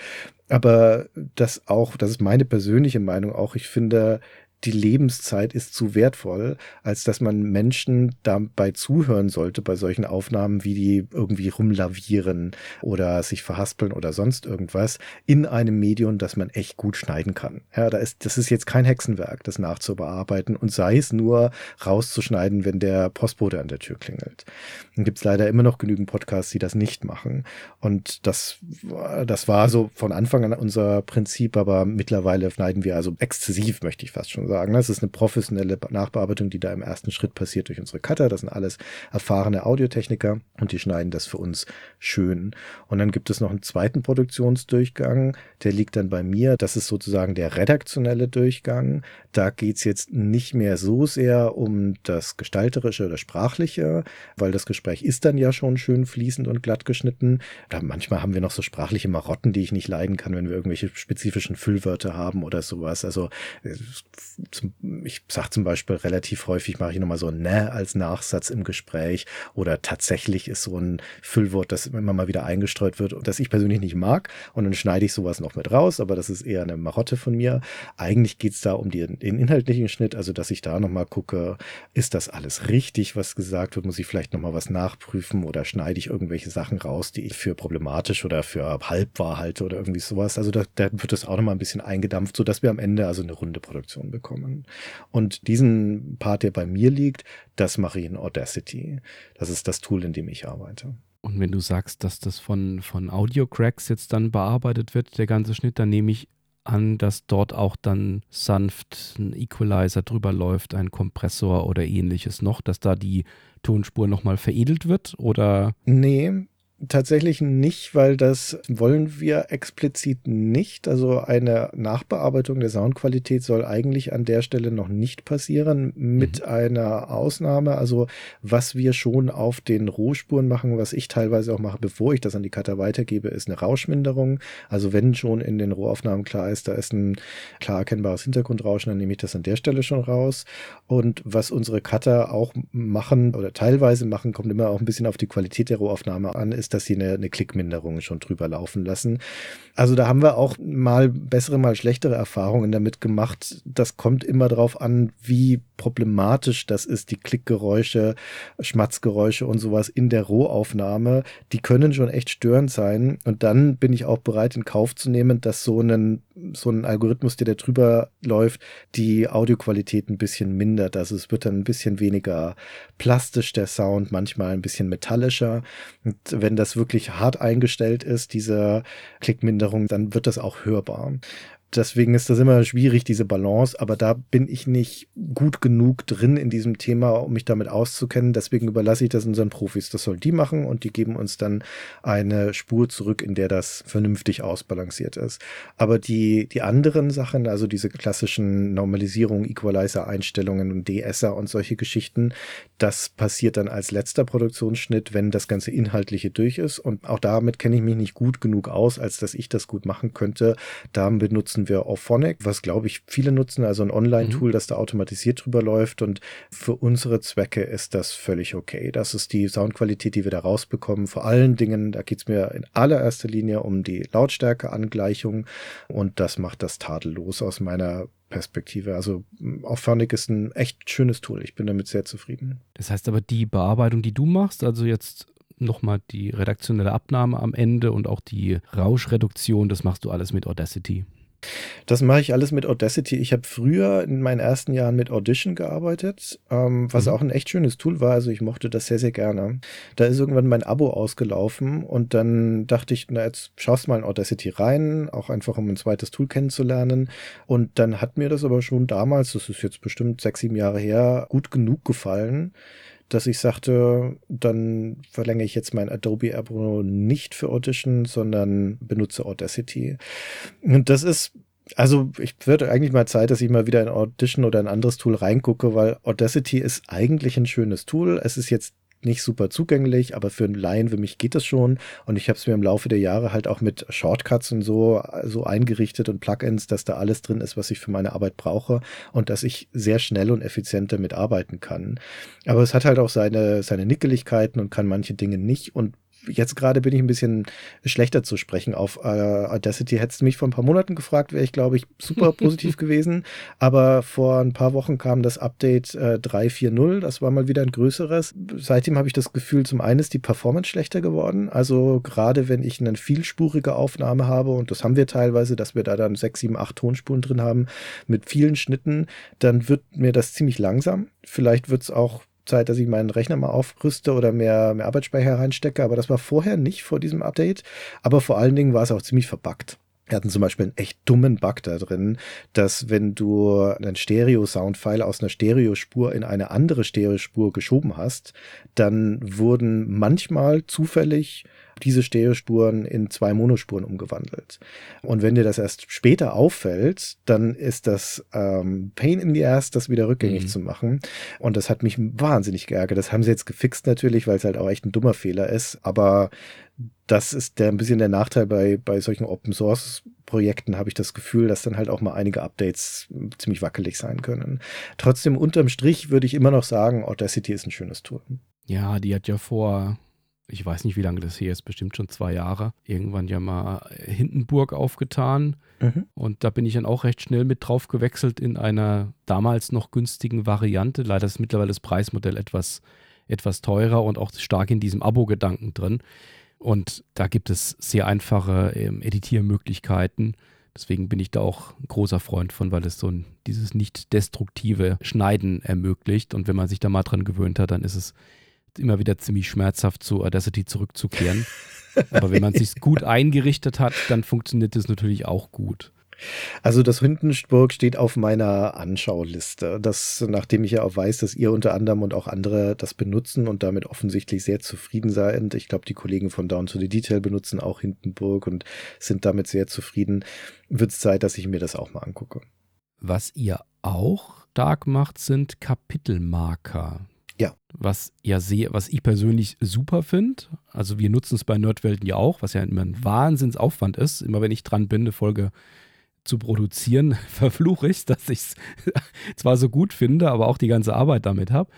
Aber das auch, das ist meine persönliche Meinung auch. Ich finde, die Lebenszeit ist zu wertvoll, als dass man Menschen dabei zuhören sollte bei solchen Aufnahmen, wie die irgendwie rumlavieren oder sich verhaspeln oder sonst irgendwas in einem Medium, das man echt gut schneiden kann. Ja, da ist, das ist jetzt kein Hexenwerk, das nachzubearbeiten und sei es nur rauszuschneiden, wenn der Postbote an der Tür klingelt. Dann gibt's leider immer noch genügend Podcasts, die das nicht machen. Und das, das war so von Anfang an unser Prinzip, aber mittlerweile schneiden wir also exzessiv, möchte ich fast schon sagen sagen. Das ist eine professionelle Nachbearbeitung, die da im ersten Schritt passiert durch unsere Cutter. Das sind alles erfahrene Audiotechniker und die schneiden das für uns schön. Und dann gibt es noch einen zweiten Produktionsdurchgang, der liegt dann bei mir. Das ist sozusagen der redaktionelle Durchgang. Da geht's jetzt nicht mehr so sehr um das Gestalterische oder Sprachliche, weil das Gespräch ist dann ja schon schön fließend und glatt geschnitten. Da manchmal haben wir noch so sprachliche Marotten, die ich nicht leiden kann, wenn wir irgendwelche spezifischen Füllwörter haben oder sowas. Also äh, ich sage zum Beispiel relativ häufig, mache ich nochmal so ne als Nachsatz im Gespräch oder tatsächlich ist so ein Füllwort, das immer mal wieder eingestreut wird und das ich persönlich nicht mag und dann schneide ich sowas noch mit raus, aber das ist eher eine Marotte von mir. Eigentlich geht's da um die, den inhaltlichen Schnitt, also dass ich da nochmal gucke, ist das alles richtig, was gesagt wird, muss ich vielleicht nochmal was nachprüfen oder schneide ich irgendwelche Sachen raus, die ich für problematisch oder für halbwahr halte oder irgendwie sowas. Also da, da wird das auch nochmal ein bisschen eingedampft, sodass wir am Ende also eine runde Produktion bekommen. Und diesen Part, der bei mir liegt, das mache ich in Audacity. Das ist das Tool, in dem ich arbeite. Und wenn du sagst, dass das von, von Audio-Cracks jetzt dann bearbeitet wird, der ganze Schnitt, dann nehme ich an, dass dort auch dann sanft ein Equalizer drüber läuft, ein Kompressor oder ähnliches noch, dass da die Tonspur nochmal veredelt wird? Oder? Nee, Tatsächlich nicht, weil das wollen wir explizit nicht. Also eine Nachbearbeitung der Soundqualität soll eigentlich an der Stelle noch nicht passieren, mit mhm. einer Ausnahme. Also was wir schon auf den Rohspuren machen, was ich teilweise auch mache, bevor ich das an die Cutter weitergebe, ist eine Rauschminderung. Also wenn schon in den Rohaufnahmen klar ist, da ist ein klar erkennbares Hintergrundrauschen, dann nehme ich das an der Stelle schon raus. Und was unsere Cutter auch machen oder teilweise machen, kommt immer auch ein bisschen auf die Qualität der Rohaufnahme an, ist dass sie eine, eine Klickminderung schon drüber laufen lassen. Also da haben wir auch mal bessere, mal schlechtere Erfahrungen damit gemacht. Das kommt immer darauf an, wie problematisch das ist, die Klickgeräusche, Schmatzgeräusche und sowas in der Rohaufnahme. Die können schon echt störend sein. Und dann bin ich auch bereit, in Kauf zu nehmen, dass so ein, so ein Algorithmus, der da drüber läuft, die Audioqualität ein bisschen mindert. Also es wird dann ein bisschen weniger plastisch, der Sound, manchmal ein bisschen metallischer. Und wenn das wirklich hart eingestellt ist, diese Klickminderung, dann wird das auch hörbar deswegen ist das immer schwierig, diese Balance, aber da bin ich nicht gut genug drin in diesem Thema, um mich damit auszukennen. Deswegen überlasse ich das unseren Profis. Das soll die machen und die geben uns dann eine Spur zurück, in der das vernünftig ausbalanciert ist. Aber die, die anderen Sachen, also diese klassischen Normalisierung, Equalizer-Einstellungen und DSer und solche Geschichten, das passiert dann als letzter Produktionsschnitt, wenn das ganze Inhaltliche durch ist. Und auch damit kenne ich mich nicht gut genug aus, als dass ich das gut machen könnte. Da benutzen nutzen wir Auphonic, was glaube ich viele nutzen, also ein Online-Tool, mhm. das da automatisiert drüber läuft. Und für unsere Zwecke ist das völlig okay. Das ist die Soundqualität, die wir da rausbekommen. Vor allen Dingen, da geht es mir in allererster Linie um die Lautstärkeangleichung und das macht das tadellos aus meiner Perspektive. Also Auphonic ist ein echt schönes Tool. Ich bin damit sehr zufrieden. Das heißt aber, die Bearbeitung, die du machst, also jetzt nochmal die redaktionelle Abnahme am Ende und auch die Rauschreduktion, das machst du alles mit Audacity. Das mache ich alles mit Audacity. Ich habe früher in meinen ersten Jahren mit Audition gearbeitet, ähm, was mhm. auch ein echt schönes Tool war. Also ich mochte das sehr, sehr gerne. Da ist irgendwann mein Abo ausgelaufen und dann dachte ich, na jetzt schaust mal in Audacity rein, auch einfach um ein zweites Tool kennenzulernen. Und dann hat mir das aber schon damals, das ist jetzt bestimmt sechs, sieben Jahre her, gut genug gefallen dass ich sagte, dann verlängere ich jetzt mein Adobe Abo nicht für Audition, sondern benutze Audacity. Und das ist also ich würde eigentlich mal Zeit, dass ich mal wieder in Audition oder ein anderes Tool reingucke, weil Audacity ist eigentlich ein schönes Tool. Es ist jetzt nicht super zugänglich, aber für einen Laien wie mich geht das schon. Und ich habe es mir im Laufe der Jahre halt auch mit Shortcuts und so, so eingerichtet und Plugins, dass da alles drin ist, was ich für meine Arbeit brauche und dass ich sehr schnell und effizient damit arbeiten kann. Aber es hat halt auch seine, seine Nickeligkeiten und kann manche Dinge nicht. Und jetzt gerade bin ich ein bisschen schlechter zu sprechen auf äh, Audacity. Hättest du mich vor ein paar Monaten gefragt, wäre ich, glaube ich, super positiv gewesen. Aber vor ein paar Wochen kam das Update äh, 3.4.0. Das war mal wieder ein größeres. Seitdem habe ich das Gefühl, zum einen ist die Performance schlechter geworden. Also gerade wenn ich eine vielspurige Aufnahme habe, und das haben wir teilweise, dass wir da dann sechs, sieben, acht Tonspuren drin haben mit vielen Schnitten, dann wird mir das ziemlich langsam. Vielleicht wird es auch Zeit, dass ich meinen Rechner mal aufrüste oder mehr, mehr Arbeitsspeicher reinstecke, aber das war vorher nicht vor diesem Update. Aber vor allen Dingen war es auch ziemlich verbuggt. Wir hatten zum Beispiel einen echt dummen Bug da drin, dass wenn du einen Stereo-Sound-File aus einer Stereospur in eine andere Stereospur geschoben hast, dann wurden manchmal zufällig diese Stereospuren in zwei Monospuren umgewandelt. Und wenn dir das erst später auffällt, dann ist das ähm, Pain in the Ass, das wieder rückgängig mhm. zu machen. Und das hat mich wahnsinnig geärgert. Das haben sie jetzt gefixt natürlich, weil es halt auch echt ein dummer Fehler ist. Aber das ist der, ein bisschen der Nachteil bei, bei solchen Open Source Projekten, habe ich das Gefühl, dass dann halt auch mal einige Updates ziemlich wackelig sein können. Trotzdem, unterm Strich würde ich immer noch sagen, Audacity ist ein schönes Tool. Ja, die hat ja vor ich weiß nicht, wie lange das hier ist, bestimmt schon zwei Jahre, irgendwann ja mal Hindenburg aufgetan. Mhm. Und da bin ich dann auch recht schnell mit drauf gewechselt in einer damals noch günstigen Variante. Leider ist mittlerweile das Preismodell etwas, etwas teurer und auch stark in diesem Abo-Gedanken drin. Und da gibt es sehr einfache ähm, Editiermöglichkeiten. Deswegen bin ich da auch ein großer Freund von, weil es so ein, dieses nicht destruktive Schneiden ermöglicht. Und wenn man sich da mal dran gewöhnt hat, dann ist es immer wieder ziemlich schmerzhaft zu Audacity zurückzukehren. Aber wenn man sich gut eingerichtet hat, dann funktioniert das natürlich auch gut. Also das Hindenburg steht auf meiner Anschauliste. Das, nachdem ich ja auch weiß, dass ihr unter anderem und auch andere das benutzen und damit offensichtlich sehr zufrieden seid. Ich glaube, die Kollegen von Down to the Detail benutzen auch Hindenburg und sind damit sehr zufrieden. Wird es Zeit, dass ich mir das auch mal angucke. Was ihr auch stark macht, sind Kapitelmarker. Ja. Was ja sehr, was ich persönlich super finde. Also wir nutzen es bei Nerdwelten ja auch, was ja immer ein Wahnsinnsaufwand ist. Immer wenn ich dran bin, eine Folge zu produzieren, verfluche ich, dass ich es zwar so gut finde, aber auch die ganze Arbeit damit habe.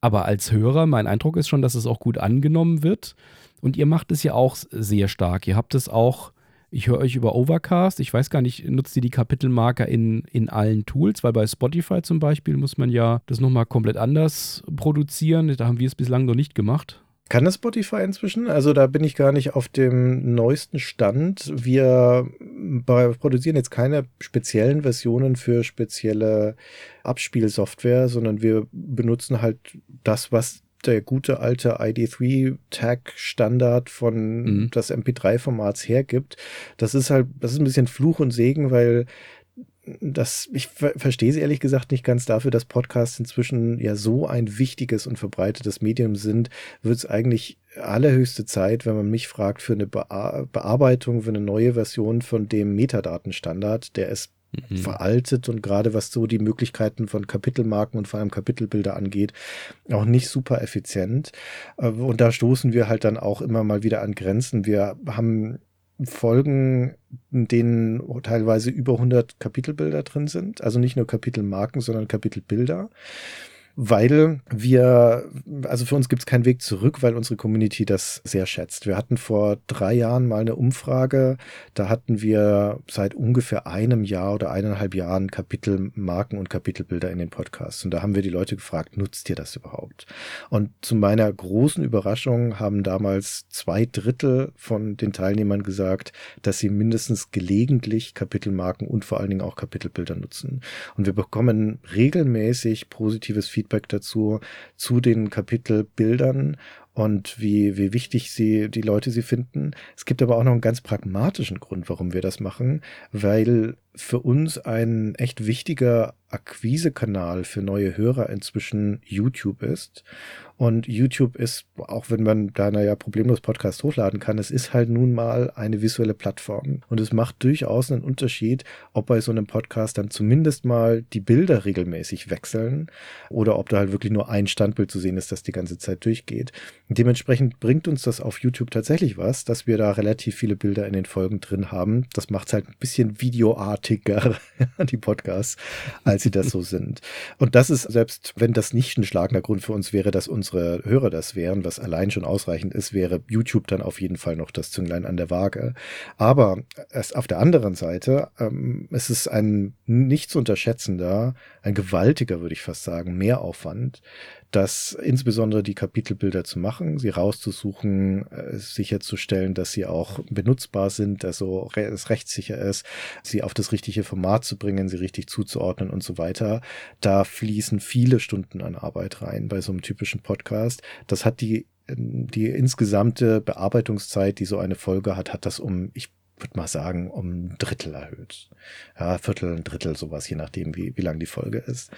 Aber als Hörer, mein Eindruck ist schon, dass es auch gut angenommen wird. Und ihr macht es ja auch sehr stark. Ihr habt es auch ich höre euch über Overcast. Ich weiß gar nicht, nutzt ihr die Kapitelmarker in, in allen Tools? Weil bei Spotify zum Beispiel muss man ja das nochmal komplett anders produzieren. Da haben wir es bislang noch nicht gemacht. Kann das Spotify inzwischen? Also da bin ich gar nicht auf dem neuesten Stand. Wir produzieren jetzt keine speziellen Versionen für spezielle Abspielsoftware, sondern wir benutzen halt das, was der gute alte ID3-Tag-Standard von mhm. das MP3-Formats hergibt. Das ist halt, das ist ein bisschen Fluch und Segen, weil das, ich ver verstehe es ehrlich gesagt nicht ganz dafür, dass Podcasts inzwischen ja so ein wichtiges und verbreitetes Medium sind, wird es eigentlich allerhöchste Zeit, wenn man mich fragt, für eine Be Bearbeitung, für eine neue Version von dem Metadatenstandard, der ist mhm. veraltet und gerade was so die Möglichkeiten von Kapitelmarken und vor allem Kapitelbilder angeht, auch nicht super effizient. Äh, und da stoßen wir halt dann auch immer mal wieder an Grenzen. Wir haben Folgen, in denen teilweise über 100 Kapitelbilder drin sind. Also nicht nur Kapitelmarken, sondern Kapitelbilder weil wir, also für uns gibt es keinen Weg zurück, weil unsere Community das sehr schätzt. Wir hatten vor drei Jahren mal eine Umfrage, da hatten wir seit ungefähr einem Jahr oder eineinhalb Jahren Kapitelmarken und Kapitelbilder in den Podcasts. Und da haben wir die Leute gefragt, nutzt ihr das überhaupt? Und zu meiner großen Überraschung haben damals zwei Drittel von den Teilnehmern gesagt, dass sie mindestens gelegentlich Kapitelmarken und vor allen Dingen auch Kapitelbilder nutzen. Und wir bekommen regelmäßig positives Feedback Feedback dazu, zu den Kapitelbildern und wie, wie wichtig sie, die Leute sie finden. Es gibt aber auch noch einen ganz pragmatischen Grund, warum wir das machen, weil für uns ein echt wichtiger Akquisekanal für neue Hörer inzwischen YouTube ist. Und YouTube ist, auch wenn man da naja problemlos Podcast hochladen kann, es ist halt nun mal eine visuelle Plattform. Und es macht durchaus einen Unterschied, ob bei so einem Podcast dann zumindest mal die Bilder regelmäßig wechseln oder ob da halt wirklich nur ein Standbild zu sehen ist, das die ganze Zeit durchgeht. Dementsprechend bringt uns das auf YouTube tatsächlich was, dass wir da relativ viele Bilder in den Folgen drin haben. Das macht es halt ein bisschen videoartiger, die Podcasts, als sie das so sind. Und das ist, selbst wenn das nicht ein schlagender Grund für uns wäre, dass unsere Hörer das wären, was allein schon ausreichend ist, wäre YouTube dann auf jeden Fall noch das Zünglein an der Waage. Aber erst auf der anderen Seite, ähm, es ist ein nicht zu unterschätzender, ein gewaltiger, würde ich fast sagen, Mehraufwand, das insbesondere die Kapitelbilder zu machen, sie rauszusuchen, äh, sicherzustellen, dass sie auch benutzbar sind, also es rechtssicher ist, sie auf das richtige Format zu bringen, sie richtig zuzuordnen und so weiter. Da fließen viele Stunden an Arbeit rein bei so einem typischen Podcast. Das hat die die insgesamte Bearbeitungszeit, die so eine Folge hat, hat das um, ich würde mal sagen, um ein Drittel erhöht. Ja, Viertel, ein Drittel, sowas, je nachdem, wie, wie lang die Folge ist.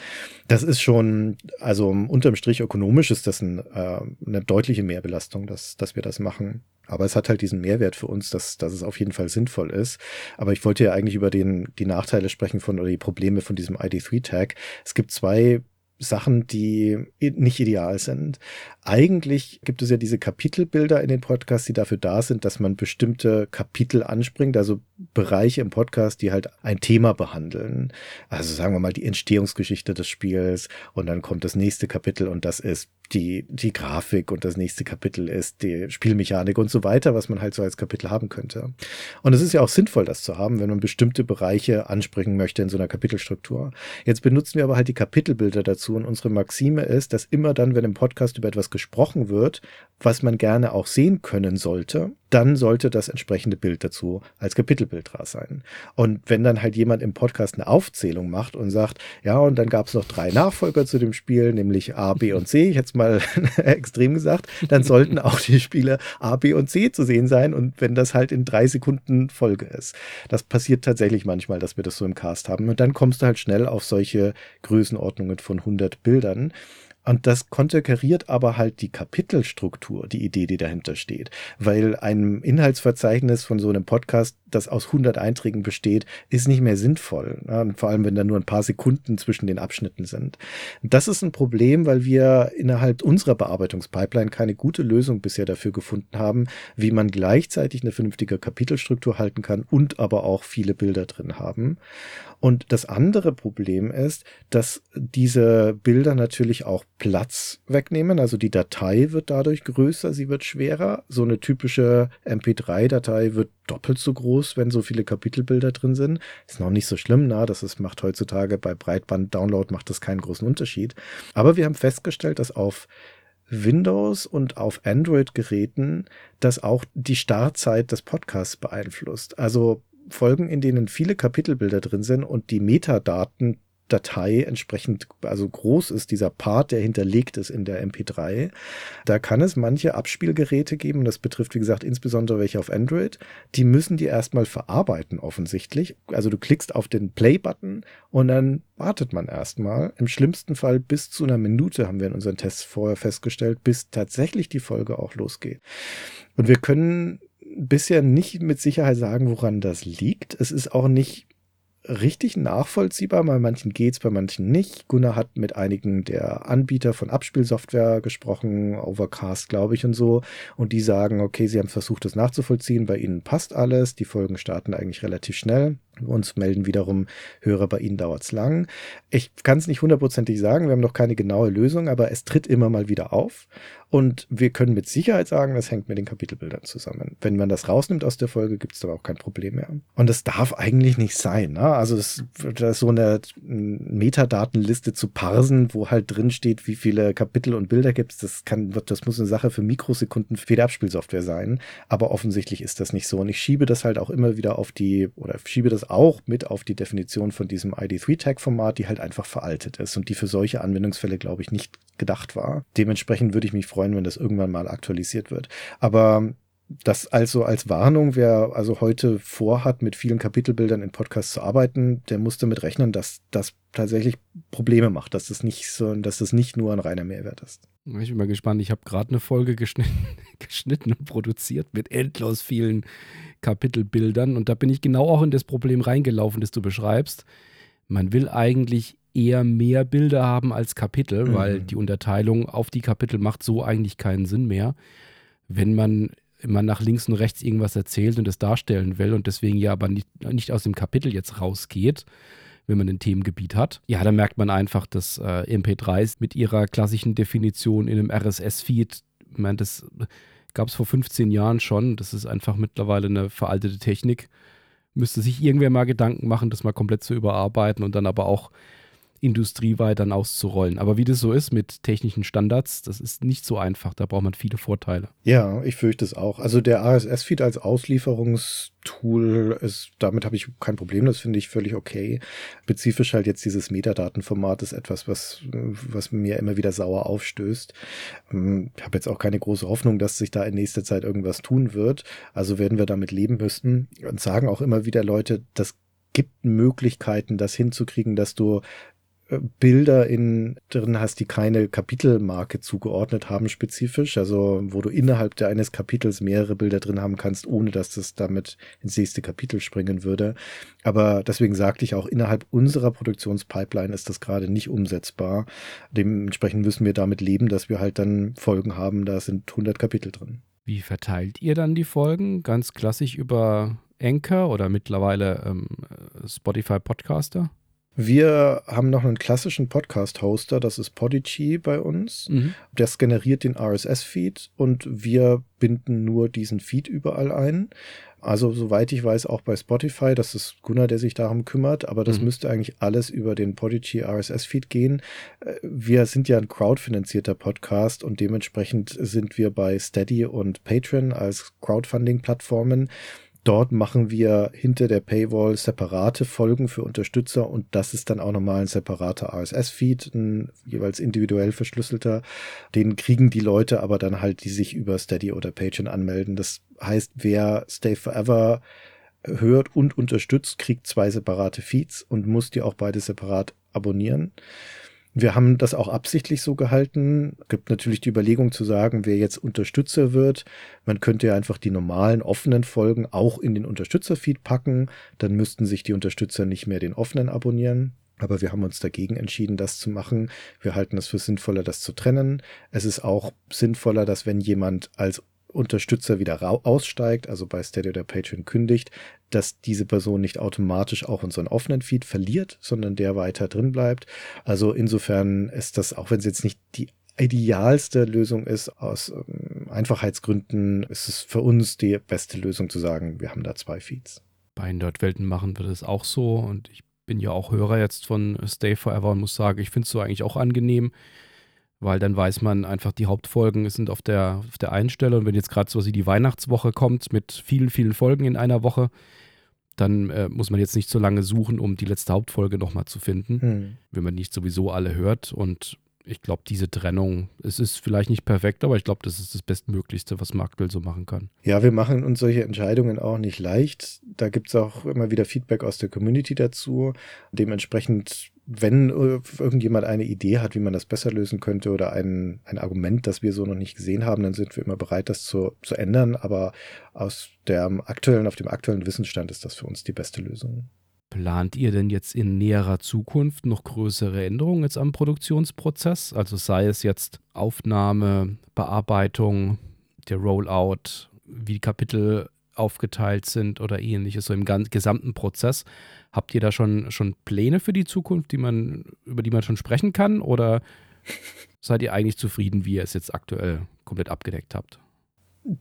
Das ist schon, also unterm Strich ökonomisch ist das ein, äh, eine deutliche Mehrbelastung, dass, dass wir das machen. Aber es hat halt diesen Mehrwert für uns, dass, dass es auf jeden Fall sinnvoll ist. Aber ich wollte ja eigentlich über den, die Nachteile sprechen von oder die Probleme von diesem ID3-Tag. Es gibt zwei Sachen, die nicht ideal sind. Eigentlich gibt es ja diese Kapitelbilder in den Podcasts, die dafür da sind, dass man bestimmte Kapitel anspringt, also Bereiche im Podcast, die halt ein Thema behandeln. Also sagen wir mal die Entstehungsgeschichte des Spiels und dann kommt das nächste Kapitel und das ist die, die Grafik und das nächste Kapitel ist die Spielmechanik und so weiter, was man halt so als Kapitel haben könnte. Und es ist ja auch sinnvoll, das zu haben, wenn man bestimmte Bereiche ansprechen möchte in so einer Kapitelstruktur. Jetzt benutzen wir aber halt die Kapitelbilder dazu und unsere Maxime ist, dass immer dann, wenn im Podcast über etwas gesprochen wird, was man gerne auch sehen können sollte, dann sollte das entsprechende Bild dazu als Kapitelbild da sein. Und wenn dann halt jemand im Podcast eine Aufzählung macht und sagt, ja, und dann gab es noch drei Nachfolger zu dem Spiel, nämlich A, B und C, ich hätte mal extrem gesagt, dann sollten auch die Spiele A, B und C zu sehen sein und wenn das halt in drei Sekunden Folge ist. Das passiert tatsächlich manchmal, dass wir das so im Cast haben. Und dann kommst du halt schnell auf solche Größenordnungen von 100 Bildern. Und das konterkariert aber halt die Kapitelstruktur, die Idee, die dahinter steht. Weil ein Inhaltsverzeichnis von so einem Podcast, das aus 100 Einträgen besteht, ist nicht mehr sinnvoll. Und vor allem, wenn da nur ein paar Sekunden zwischen den Abschnitten sind. Das ist ein Problem, weil wir innerhalb unserer Bearbeitungspipeline keine gute Lösung bisher dafür gefunden haben, wie man gleichzeitig eine vernünftige Kapitelstruktur halten kann und aber auch viele Bilder drin haben. Und das andere Problem ist, dass diese Bilder natürlich auch Platz wegnehmen. Also die Datei wird dadurch größer, sie wird schwerer. So eine typische MP3-Datei wird doppelt so groß, wenn so viele Kapitelbilder drin sind. Ist noch nicht so schlimm, na, das ist, macht heutzutage bei Breitband-Download macht das keinen großen Unterschied. Aber wir haben festgestellt, dass auf Windows und auf Android-Geräten das auch die Startzeit des Podcasts beeinflusst. Also Folgen, in denen viele Kapitelbilder drin sind und die Metadaten Datei entsprechend, also groß ist, dieser Part, der hinterlegt ist in der MP3. Da kann es manche Abspielgeräte geben, das betrifft, wie gesagt, insbesondere welche auf Android, die müssen die erstmal verarbeiten, offensichtlich. Also du klickst auf den Play-Button und dann wartet man erstmal. Im schlimmsten Fall bis zu einer Minute, haben wir in unseren Tests vorher festgestellt, bis tatsächlich die Folge auch losgeht. Und wir können bisher nicht mit Sicherheit sagen, woran das liegt. Es ist auch nicht richtig nachvollziehbar. Bei manchen geht's, bei manchen nicht. Gunnar hat mit einigen der Anbieter von Abspielsoftware gesprochen, Overcast, glaube ich, und so. Und die sagen, okay, sie haben versucht, das nachzuvollziehen. Bei ihnen passt alles. Die Folgen starten eigentlich relativ schnell. Uns melden wiederum Hörer, bei ihnen dauert's lang. Ich kann es nicht hundertprozentig sagen, wir haben noch keine genaue Lösung, aber es tritt immer mal wieder auf. Und wir können mit Sicherheit sagen, das hängt mit den Kapitelbildern zusammen. Wenn man das rausnimmt aus der Folge, gibt es aber auch kein Problem mehr. Und das darf eigentlich nicht sein. Ne? Also das, das so eine Metadatenliste zu parsen, wo halt drin steht, wie viele Kapitel und Bilder gibt es. Das das muss eine Sache für Mikrosekunden für die Abspielsoftware sein. Aber offensichtlich ist das nicht so. Und ich schiebe das halt auch immer wieder auf die, oder schiebe das auch mit auf die Definition von diesem ID3-Tag-Format, die halt einfach veraltet ist und die für solche Anwendungsfälle, glaube ich, nicht gedacht war. Dementsprechend würde ich mich freuen, wenn das irgendwann mal aktualisiert wird. Aber das also als Warnung, wer also heute vorhat, mit vielen Kapitelbildern in Podcasts zu arbeiten, der muss damit rechnen, dass das tatsächlich Probleme macht, dass das nicht so, dass das nicht nur ein reiner Mehrwert ist. Ich bin mal gespannt. Ich habe gerade eine Folge geschnitten, geschnitten und produziert mit endlos vielen Kapitelbildern und da bin ich genau auch in das Problem reingelaufen, das du beschreibst. Man will eigentlich eher mehr Bilder haben als Kapitel, mhm. weil die Unterteilung auf die Kapitel macht so eigentlich keinen Sinn mehr. Wenn man immer nach links und rechts irgendwas erzählt und es darstellen will und deswegen ja aber nicht, nicht aus dem Kapitel jetzt rausgeht, wenn man ein Themengebiet hat. Ja, da merkt man einfach, dass äh, MP3s mit ihrer klassischen Definition in einem RSS-Feed, ich meine, das gab es vor 15 Jahren schon, das ist einfach mittlerweile eine veraltete Technik. Müsste sich irgendwer mal Gedanken machen, das mal komplett zu überarbeiten und dann aber auch industrieweit dann auszurollen. Aber wie das so ist mit technischen Standards, das ist nicht so einfach. Da braucht man viele Vorteile. Ja, ich fürchte es auch. Also der RSS-Feed als Auslieferungstool ist, damit habe ich kein Problem. Das finde ich völlig okay. Spezifisch halt jetzt dieses Metadatenformat ist etwas, was, was mir immer wieder sauer aufstößt. Ähm, ich habe jetzt auch keine große Hoffnung, dass sich da in nächster Zeit irgendwas tun wird. Also werden wir damit leben müssen und sagen auch immer wieder Leute, das gibt Möglichkeiten, das hinzukriegen, dass du Bilder in drin hast, die keine Kapitelmarke zugeordnet haben spezifisch, also wo du innerhalb eines Kapitels mehrere Bilder drin haben kannst, ohne dass das damit ins nächste Kapitel springen würde. Aber deswegen sagte ich auch, innerhalb unserer Produktionspipeline ist das gerade nicht umsetzbar. Dementsprechend müssen wir damit leben, dass wir halt dann Folgen haben, da sind 100 Kapitel drin. Wie verteilt ihr dann die Folgen? Ganz klassisch über Anchor oder mittlerweile ähm, Spotify Podcaster? Wir haben noch einen klassischen Podcast-Hoster, das ist Podigy bei uns. Mhm. Das generiert den RSS-Feed und wir binden nur diesen Feed überall ein. Also soweit ich weiß, auch bei Spotify, das ist Gunnar, der sich darum kümmert, aber das mhm. müsste eigentlich alles über den Podigy RSS-Feed gehen. Äh, wir sind ja ein crowdfinanzierter Podcast und dementsprechend sind wir bei Steady und Patreon als Crowdfunding-Plattformen Dort machen wir hinter der Paywall separate Folgen für Unterstützer und das ist dann auch nochmal ein separater RSS-Feed, jeweils individuell verschlüsselter. Den kriegen die Leute aber dann halt, die sich über Steady oder Patreon anmelden. Das heißt, wer Stay Forever hört und unterstützt, kriegt zwei separate Feeds und muss die auch beide separat abonnieren. Wir haben das auch absichtlich so gehalten. Gibt natürlich die Überlegung zu sagen, wer jetzt Unterstützer wird. Man könnte ja einfach die normalen offenen Folgen auch in den Unterstützerfeed packen. Dann müssten sich die Unterstützer nicht mehr den offenen abonnieren. Aber wir haben uns dagegen entschieden, das zu machen. Wir halten es für sinnvoller, das zu trennen. Es ist auch sinnvoller, dass wenn jemand als Unterstützer wieder aussteigt, also bei Steady oder Patreon kündigt, dass diese Person nicht automatisch auch unseren offenen Feed verliert, sondern der weiter drin bleibt. Also insofern ist das, auch wenn es jetzt nicht die idealste Lösung ist, aus ähm, Einfachheitsgründen ist es für uns die beste Lösung zu sagen, wir haben da zwei Feeds. Bei Nerdwelten machen wir das auch so und ich bin ja auch Hörer jetzt von Stay Forever und muss sagen, ich finde es so eigentlich auch angenehm, weil dann weiß man einfach, die Hauptfolgen sind auf der, auf der einen Stelle und wenn jetzt gerade so wie die Weihnachtswoche kommt mit vielen, vielen Folgen in einer Woche, dann äh, muss man jetzt nicht so lange suchen, um die letzte Hauptfolge nochmal zu finden, hm. wenn man nicht sowieso alle hört und ich glaube, diese Trennung, es ist vielleicht nicht perfekt, aber ich glaube, das ist das Bestmöglichste, was Marktville so machen kann. Ja, wir machen uns solche Entscheidungen auch nicht leicht. Da gibt es auch immer wieder Feedback aus der Community dazu. Dementsprechend wenn äh, irgendjemand eine Idee hat, wie man das besser lösen könnte oder ein, ein Argument, das wir so noch nicht gesehen haben, dann sind wir immer bereit, das zu, zu ändern. Aber aus dem aktuellen, auf dem aktuellen Wissensstand ist das für uns die beste Lösung. Plant ihr denn jetzt in näherer Zukunft noch größere Änderungen jetzt am Produktionsprozess? Also sei es jetzt Aufnahme, Bearbeitung, der Rollout, wie Kapitel aufgeteilt sind oder ähnliches, so im gesamten Prozess. Habt ihr da schon, schon Pläne für die Zukunft, die man, über die man schon sprechen kann? Oder seid ihr eigentlich zufrieden, wie ihr es jetzt aktuell komplett abgedeckt habt?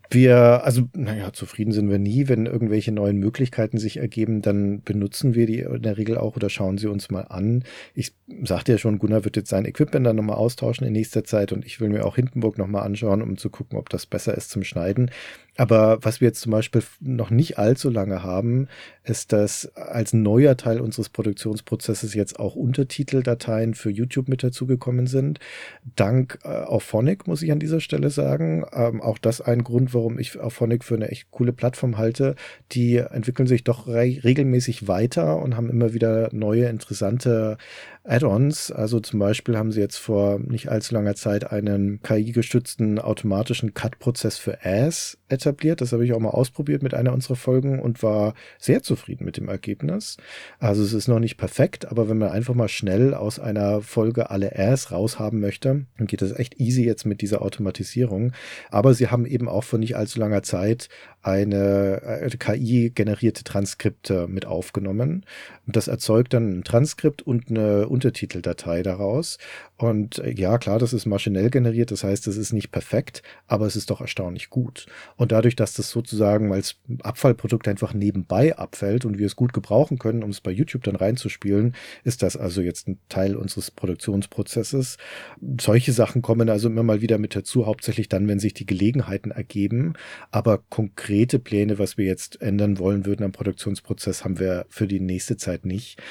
Wir, also, naja, zufrieden sind wir nie. Wenn irgendwelche neuen Möglichkeiten sich ergeben, dann benutzen wir die in der Regel auch oder schauen sie uns mal an. Ich sagte ja schon, Gunnar wird jetzt sein Equipment dann nochmal austauschen in nächster Zeit und ich will mir auch Hindenburg nochmal anschauen, um zu gucken, ob das besser ist zum Schneiden. Aber was wir jetzt zum Beispiel noch nicht allzu lange haben, ist, dass als neuer Teil unseres Produktionsprozesses jetzt auch Untertiteldateien für YouTube mit dazugekommen sind. Dank äh, Auphonic, muss ich an dieser Stelle sagen. Ähm, auch das ein Grund, warum ich Auphonic für eine echt coole Plattform halte. Die entwickeln sich doch re regelmäßig weiter und haben immer wieder neue, interessante Add-ons. Also zum Beispiel haben sie jetzt vor nicht allzu langer Zeit einen KI-gestützten automatischen Cut-Prozess für Ass etabliert. Das habe ich auch mal ausprobiert mit einer unserer Folgen und war sehr zufrieden mit dem Ergebnis. Also es ist noch nicht perfekt, aber wenn man einfach mal schnell aus einer Folge alle Ass raushaben möchte, dann geht das echt easy jetzt mit dieser Automatisierung. Aber sie haben eben auch vor nicht allzu langer Zeit eine, äh, KI-generierte Transkripte mit aufgenommen. Das erzeugt dann ein Transkript und eine Untertiteldatei daraus. Und äh, ja, klar, das ist maschinell generiert, das heißt, es ist nicht perfekt, aber es ist doch erstaunlich gut. Und dadurch, dass das sozusagen als Abfallprodukt einfach nebenbei abfällt und wir es gut gebrauchen können, um es bei YouTube dann reinzuspielen, ist das also jetzt ein Teil unseres Produktionsprozesses. Solche Sachen kommen also immer mal wieder mit dazu, hauptsächlich dann, wenn sich die Gelegenheiten ergeben. Aber konkrete Pläne, was wir jetzt ändern wollen würden am Produktionsprozess, haben wir für die nächste Zeit nicht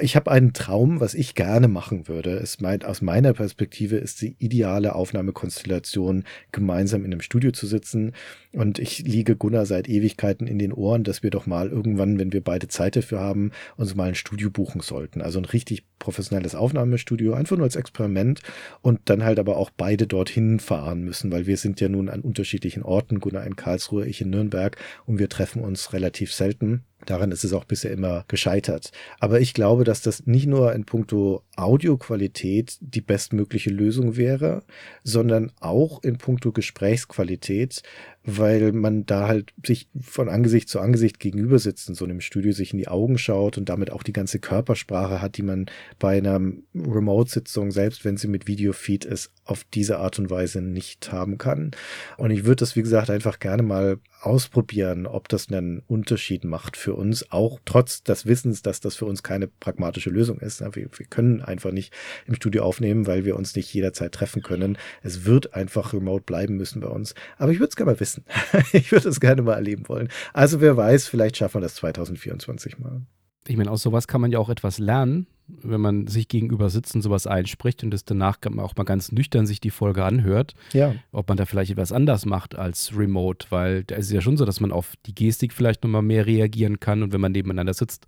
ich habe einen Traum, was ich gerne machen würde. Es meint, aus meiner Perspektive ist die ideale Aufnahmekonstellation, gemeinsam in einem Studio zu sitzen. Und ich liege Gunnar seit Ewigkeiten in den Ohren, dass wir doch mal irgendwann, wenn wir beide Zeit dafür haben, uns mal ein Studio buchen sollten. Also ein richtig professionelles Aufnahmestudio, einfach nur als Experiment und dann halt aber auch beide dorthin fahren müssen, weil wir sind ja nun an unterschiedlichen Orten, Gunnar in Karlsruhe, ich in Nürnberg und wir treffen uns relativ selten. Daran ist es auch bisher immer gescheitert. Aber ich glaube, dass das nicht nur in puncto Audioqualität die bestmögliche Lösung wäre, sondern auch in puncto Gesprächsqualität, weil man da halt sich von Angesicht zu Angesicht gegenüber sitzt in so einem Studio, sich in die Augen schaut und damit auch die ganze Körpersprache hat, die man bei einer Remote-Sitzung, selbst wenn sie mit Videofeed ist, auf diese Art und Weise nicht haben kann. Und ich würde das, wie gesagt, einfach gerne mal ausprobieren, ob das einen Unterschied macht für uns, auch trotz des Wissens, dass das für uns keine pragmatische Lösung ist. Wir, wir können einfach nicht im Studio aufnehmen, weil wir uns nicht jederzeit treffen können. Es wird einfach remote bleiben müssen bei uns. Aber ich würde es gerne mal wissen. ich würde es gerne mal erleben wollen. Also wer weiß, vielleicht schaffen wir das 2024 mal. Ich meine, aus sowas kann man ja auch etwas lernen, wenn man sich gegenüber sitzt und sowas einspricht und es danach auch mal ganz nüchtern sich die Folge anhört, ja. ob man da vielleicht etwas anders macht als Remote, weil da ist es ja schon so, dass man auf die Gestik vielleicht nochmal mehr reagieren kann und wenn man nebeneinander sitzt,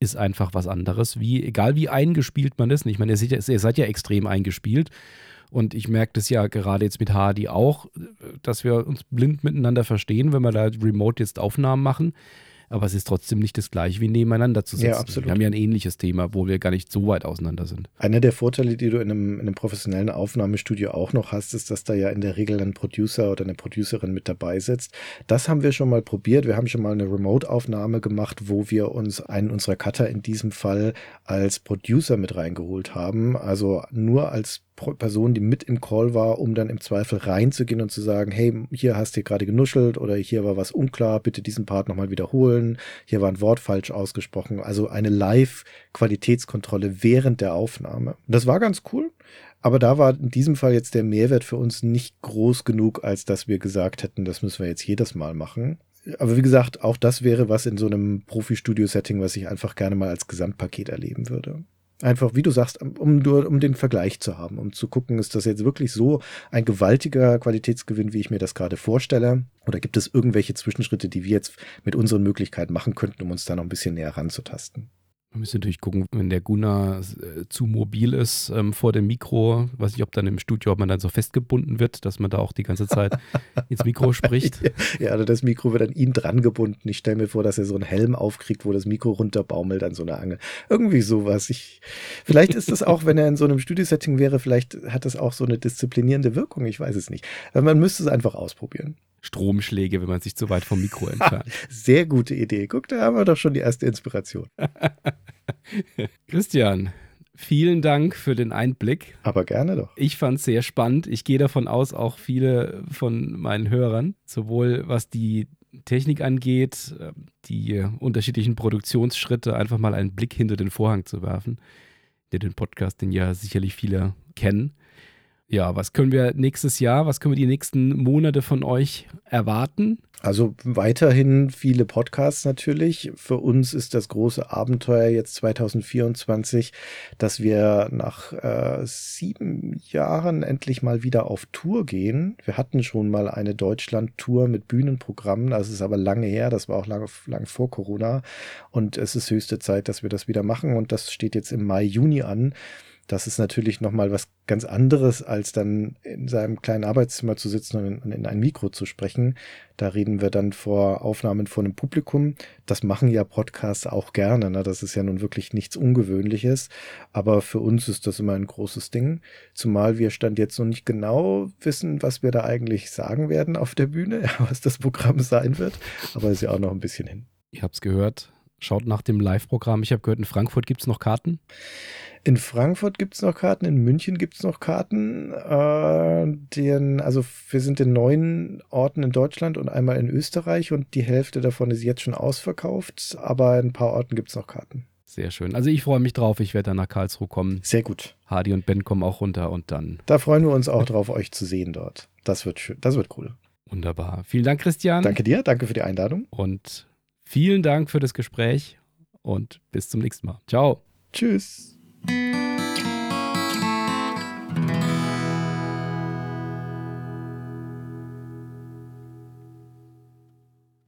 ist einfach was anderes, wie, egal wie eingespielt man ist. Ich meine, ihr seid, ja, ihr seid ja extrem eingespielt. Und ich merke das ja gerade jetzt mit Hardy auch, dass wir uns blind miteinander verstehen, wenn wir da remote jetzt Aufnahmen machen aber es ist trotzdem nicht das gleiche wie nebeneinander zu sitzen. Ja, absolut. Wir haben ja ein ähnliches Thema, wo wir gar nicht so weit auseinander sind. Einer der Vorteile, die du in einem, in einem professionellen Aufnahmestudio auch noch hast, ist, dass da ja in der Regel ein Producer oder eine Producerin mit dabei sitzt. Das haben wir schon mal probiert. Wir haben schon mal eine Remote-Aufnahme gemacht, wo wir uns einen unserer Cutter in diesem Fall als Producer mit reingeholt haben. Also nur als Person, die mit im Call war, um dann im Zweifel reinzugehen und zu sagen, hey, hier hast du gerade genuschelt oder hier war was unklar, bitte diesen Part nochmal wiederholen, hier war ein Wort falsch ausgesprochen. Also eine Live-Qualitätskontrolle während der Aufnahme. Das war ganz cool. Aber da war in diesem Fall jetzt der Mehrwert für uns nicht groß genug, als dass wir gesagt hätten, das müssen wir jetzt jedes Mal machen. Aber wie gesagt, auch das wäre was in so einem Profi-Studio-Setting, was ich einfach gerne mal als Gesamtpaket erleben würde. Einfach, wie du sagst, um um den Vergleich zu haben, um zu gucken, ist das jetzt wirklich so ein gewaltiger Qualitätsgewinn, wie ich mir das gerade vorstelle? Oder gibt es irgendwelche Zwischenschritte, die wir jetzt mit unseren Möglichkeiten machen könnten, um uns da noch ein bisschen näher ranzutasten? Man müsste natürlich gucken, wenn der Gunnar äh, zu mobil ist ähm, vor dem Mikro, weiß nicht, ob dann im Studio, ob man dann so festgebunden wird, dass man da auch die ganze Zeit ins Mikro spricht. Ja, also das Mikro wird an ihn dran gebunden. Ich stelle mir vor, dass er so einen Helm aufkriegt, wo das Mikro runterbaumelt an so einer Angel. Irgendwie sowas. Ich, vielleicht ist das auch, wenn er in so einem Studiosetting wäre, vielleicht hat das auch so eine disziplinierende Wirkung. Ich weiß es nicht. Aber man müsste es einfach ausprobieren. Stromschläge, wenn man sich zu weit vom Mikro entfernt. Sehr gute Idee. Guck, da haben wir doch schon die erste Inspiration. Christian, vielen Dank für den Einblick. Aber gerne doch. Ich fand es sehr spannend. Ich gehe davon aus, auch viele von meinen Hörern, sowohl was die Technik angeht, die unterschiedlichen Produktionsschritte, einfach mal einen Blick hinter den Vorhang zu werfen, der den Podcast, den ja sicherlich viele kennen. Ja, was können wir nächstes Jahr, was können wir die nächsten Monate von euch erwarten? Also weiterhin viele Podcasts natürlich. Für uns ist das große Abenteuer jetzt 2024, dass wir nach äh, sieben Jahren endlich mal wieder auf Tour gehen. Wir hatten schon mal eine Deutschland-Tour mit Bühnenprogrammen. Das ist aber lange her. Das war auch lange, lange vor Corona. Und es ist höchste Zeit, dass wir das wieder machen. Und das steht jetzt im Mai, Juni an. Das ist natürlich nochmal was ganz anderes, als dann in seinem kleinen Arbeitszimmer zu sitzen und in, in, ein Mikro zu sprechen. Da reden wir dann vor Aufnahmen vor einem Publikum. Das machen ja Podcasts auch gerne. Ne? Das ist ja nun wirklich nichts Ungewöhnliches. Aber für uns ist das immer ein großes Ding. Zumal wir Stand jetzt noch nicht genau wissen, was wir da eigentlich sagen werden auf der Bühne, was das Programm sein wird. Aber ist ja auch noch ein bisschen hin. Ich habe es gehört Schaut nach dem Live-Programm. Ich habe gehört, in Frankfurt gibt es noch Karten. In Frankfurt gibt es noch Karten, in München gibt es noch Karten. Äh, den, also wir sind in neun Orten in Deutschland und einmal in Österreich und die Hälfte davon ist jetzt schon ausverkauft, aber in ein paar Orten gibt es noch Karten. Sehr schön. Also ich freue mich drauf, ich werde dann nach Karlsruhe kommen. Sehr gut. Hardy und Ben kommen auch runter und dann. Da freuen wir uns auch drauf, euch zu sehen dort. Das wird schön, das wird cool. Wunderbar. Vielen Dank, Christian. Danke dir, danke für die Einladung. Und vielen Dank für das Gespräch und bis zum nächsten Mal. Ciao. Tschüss. Thank you.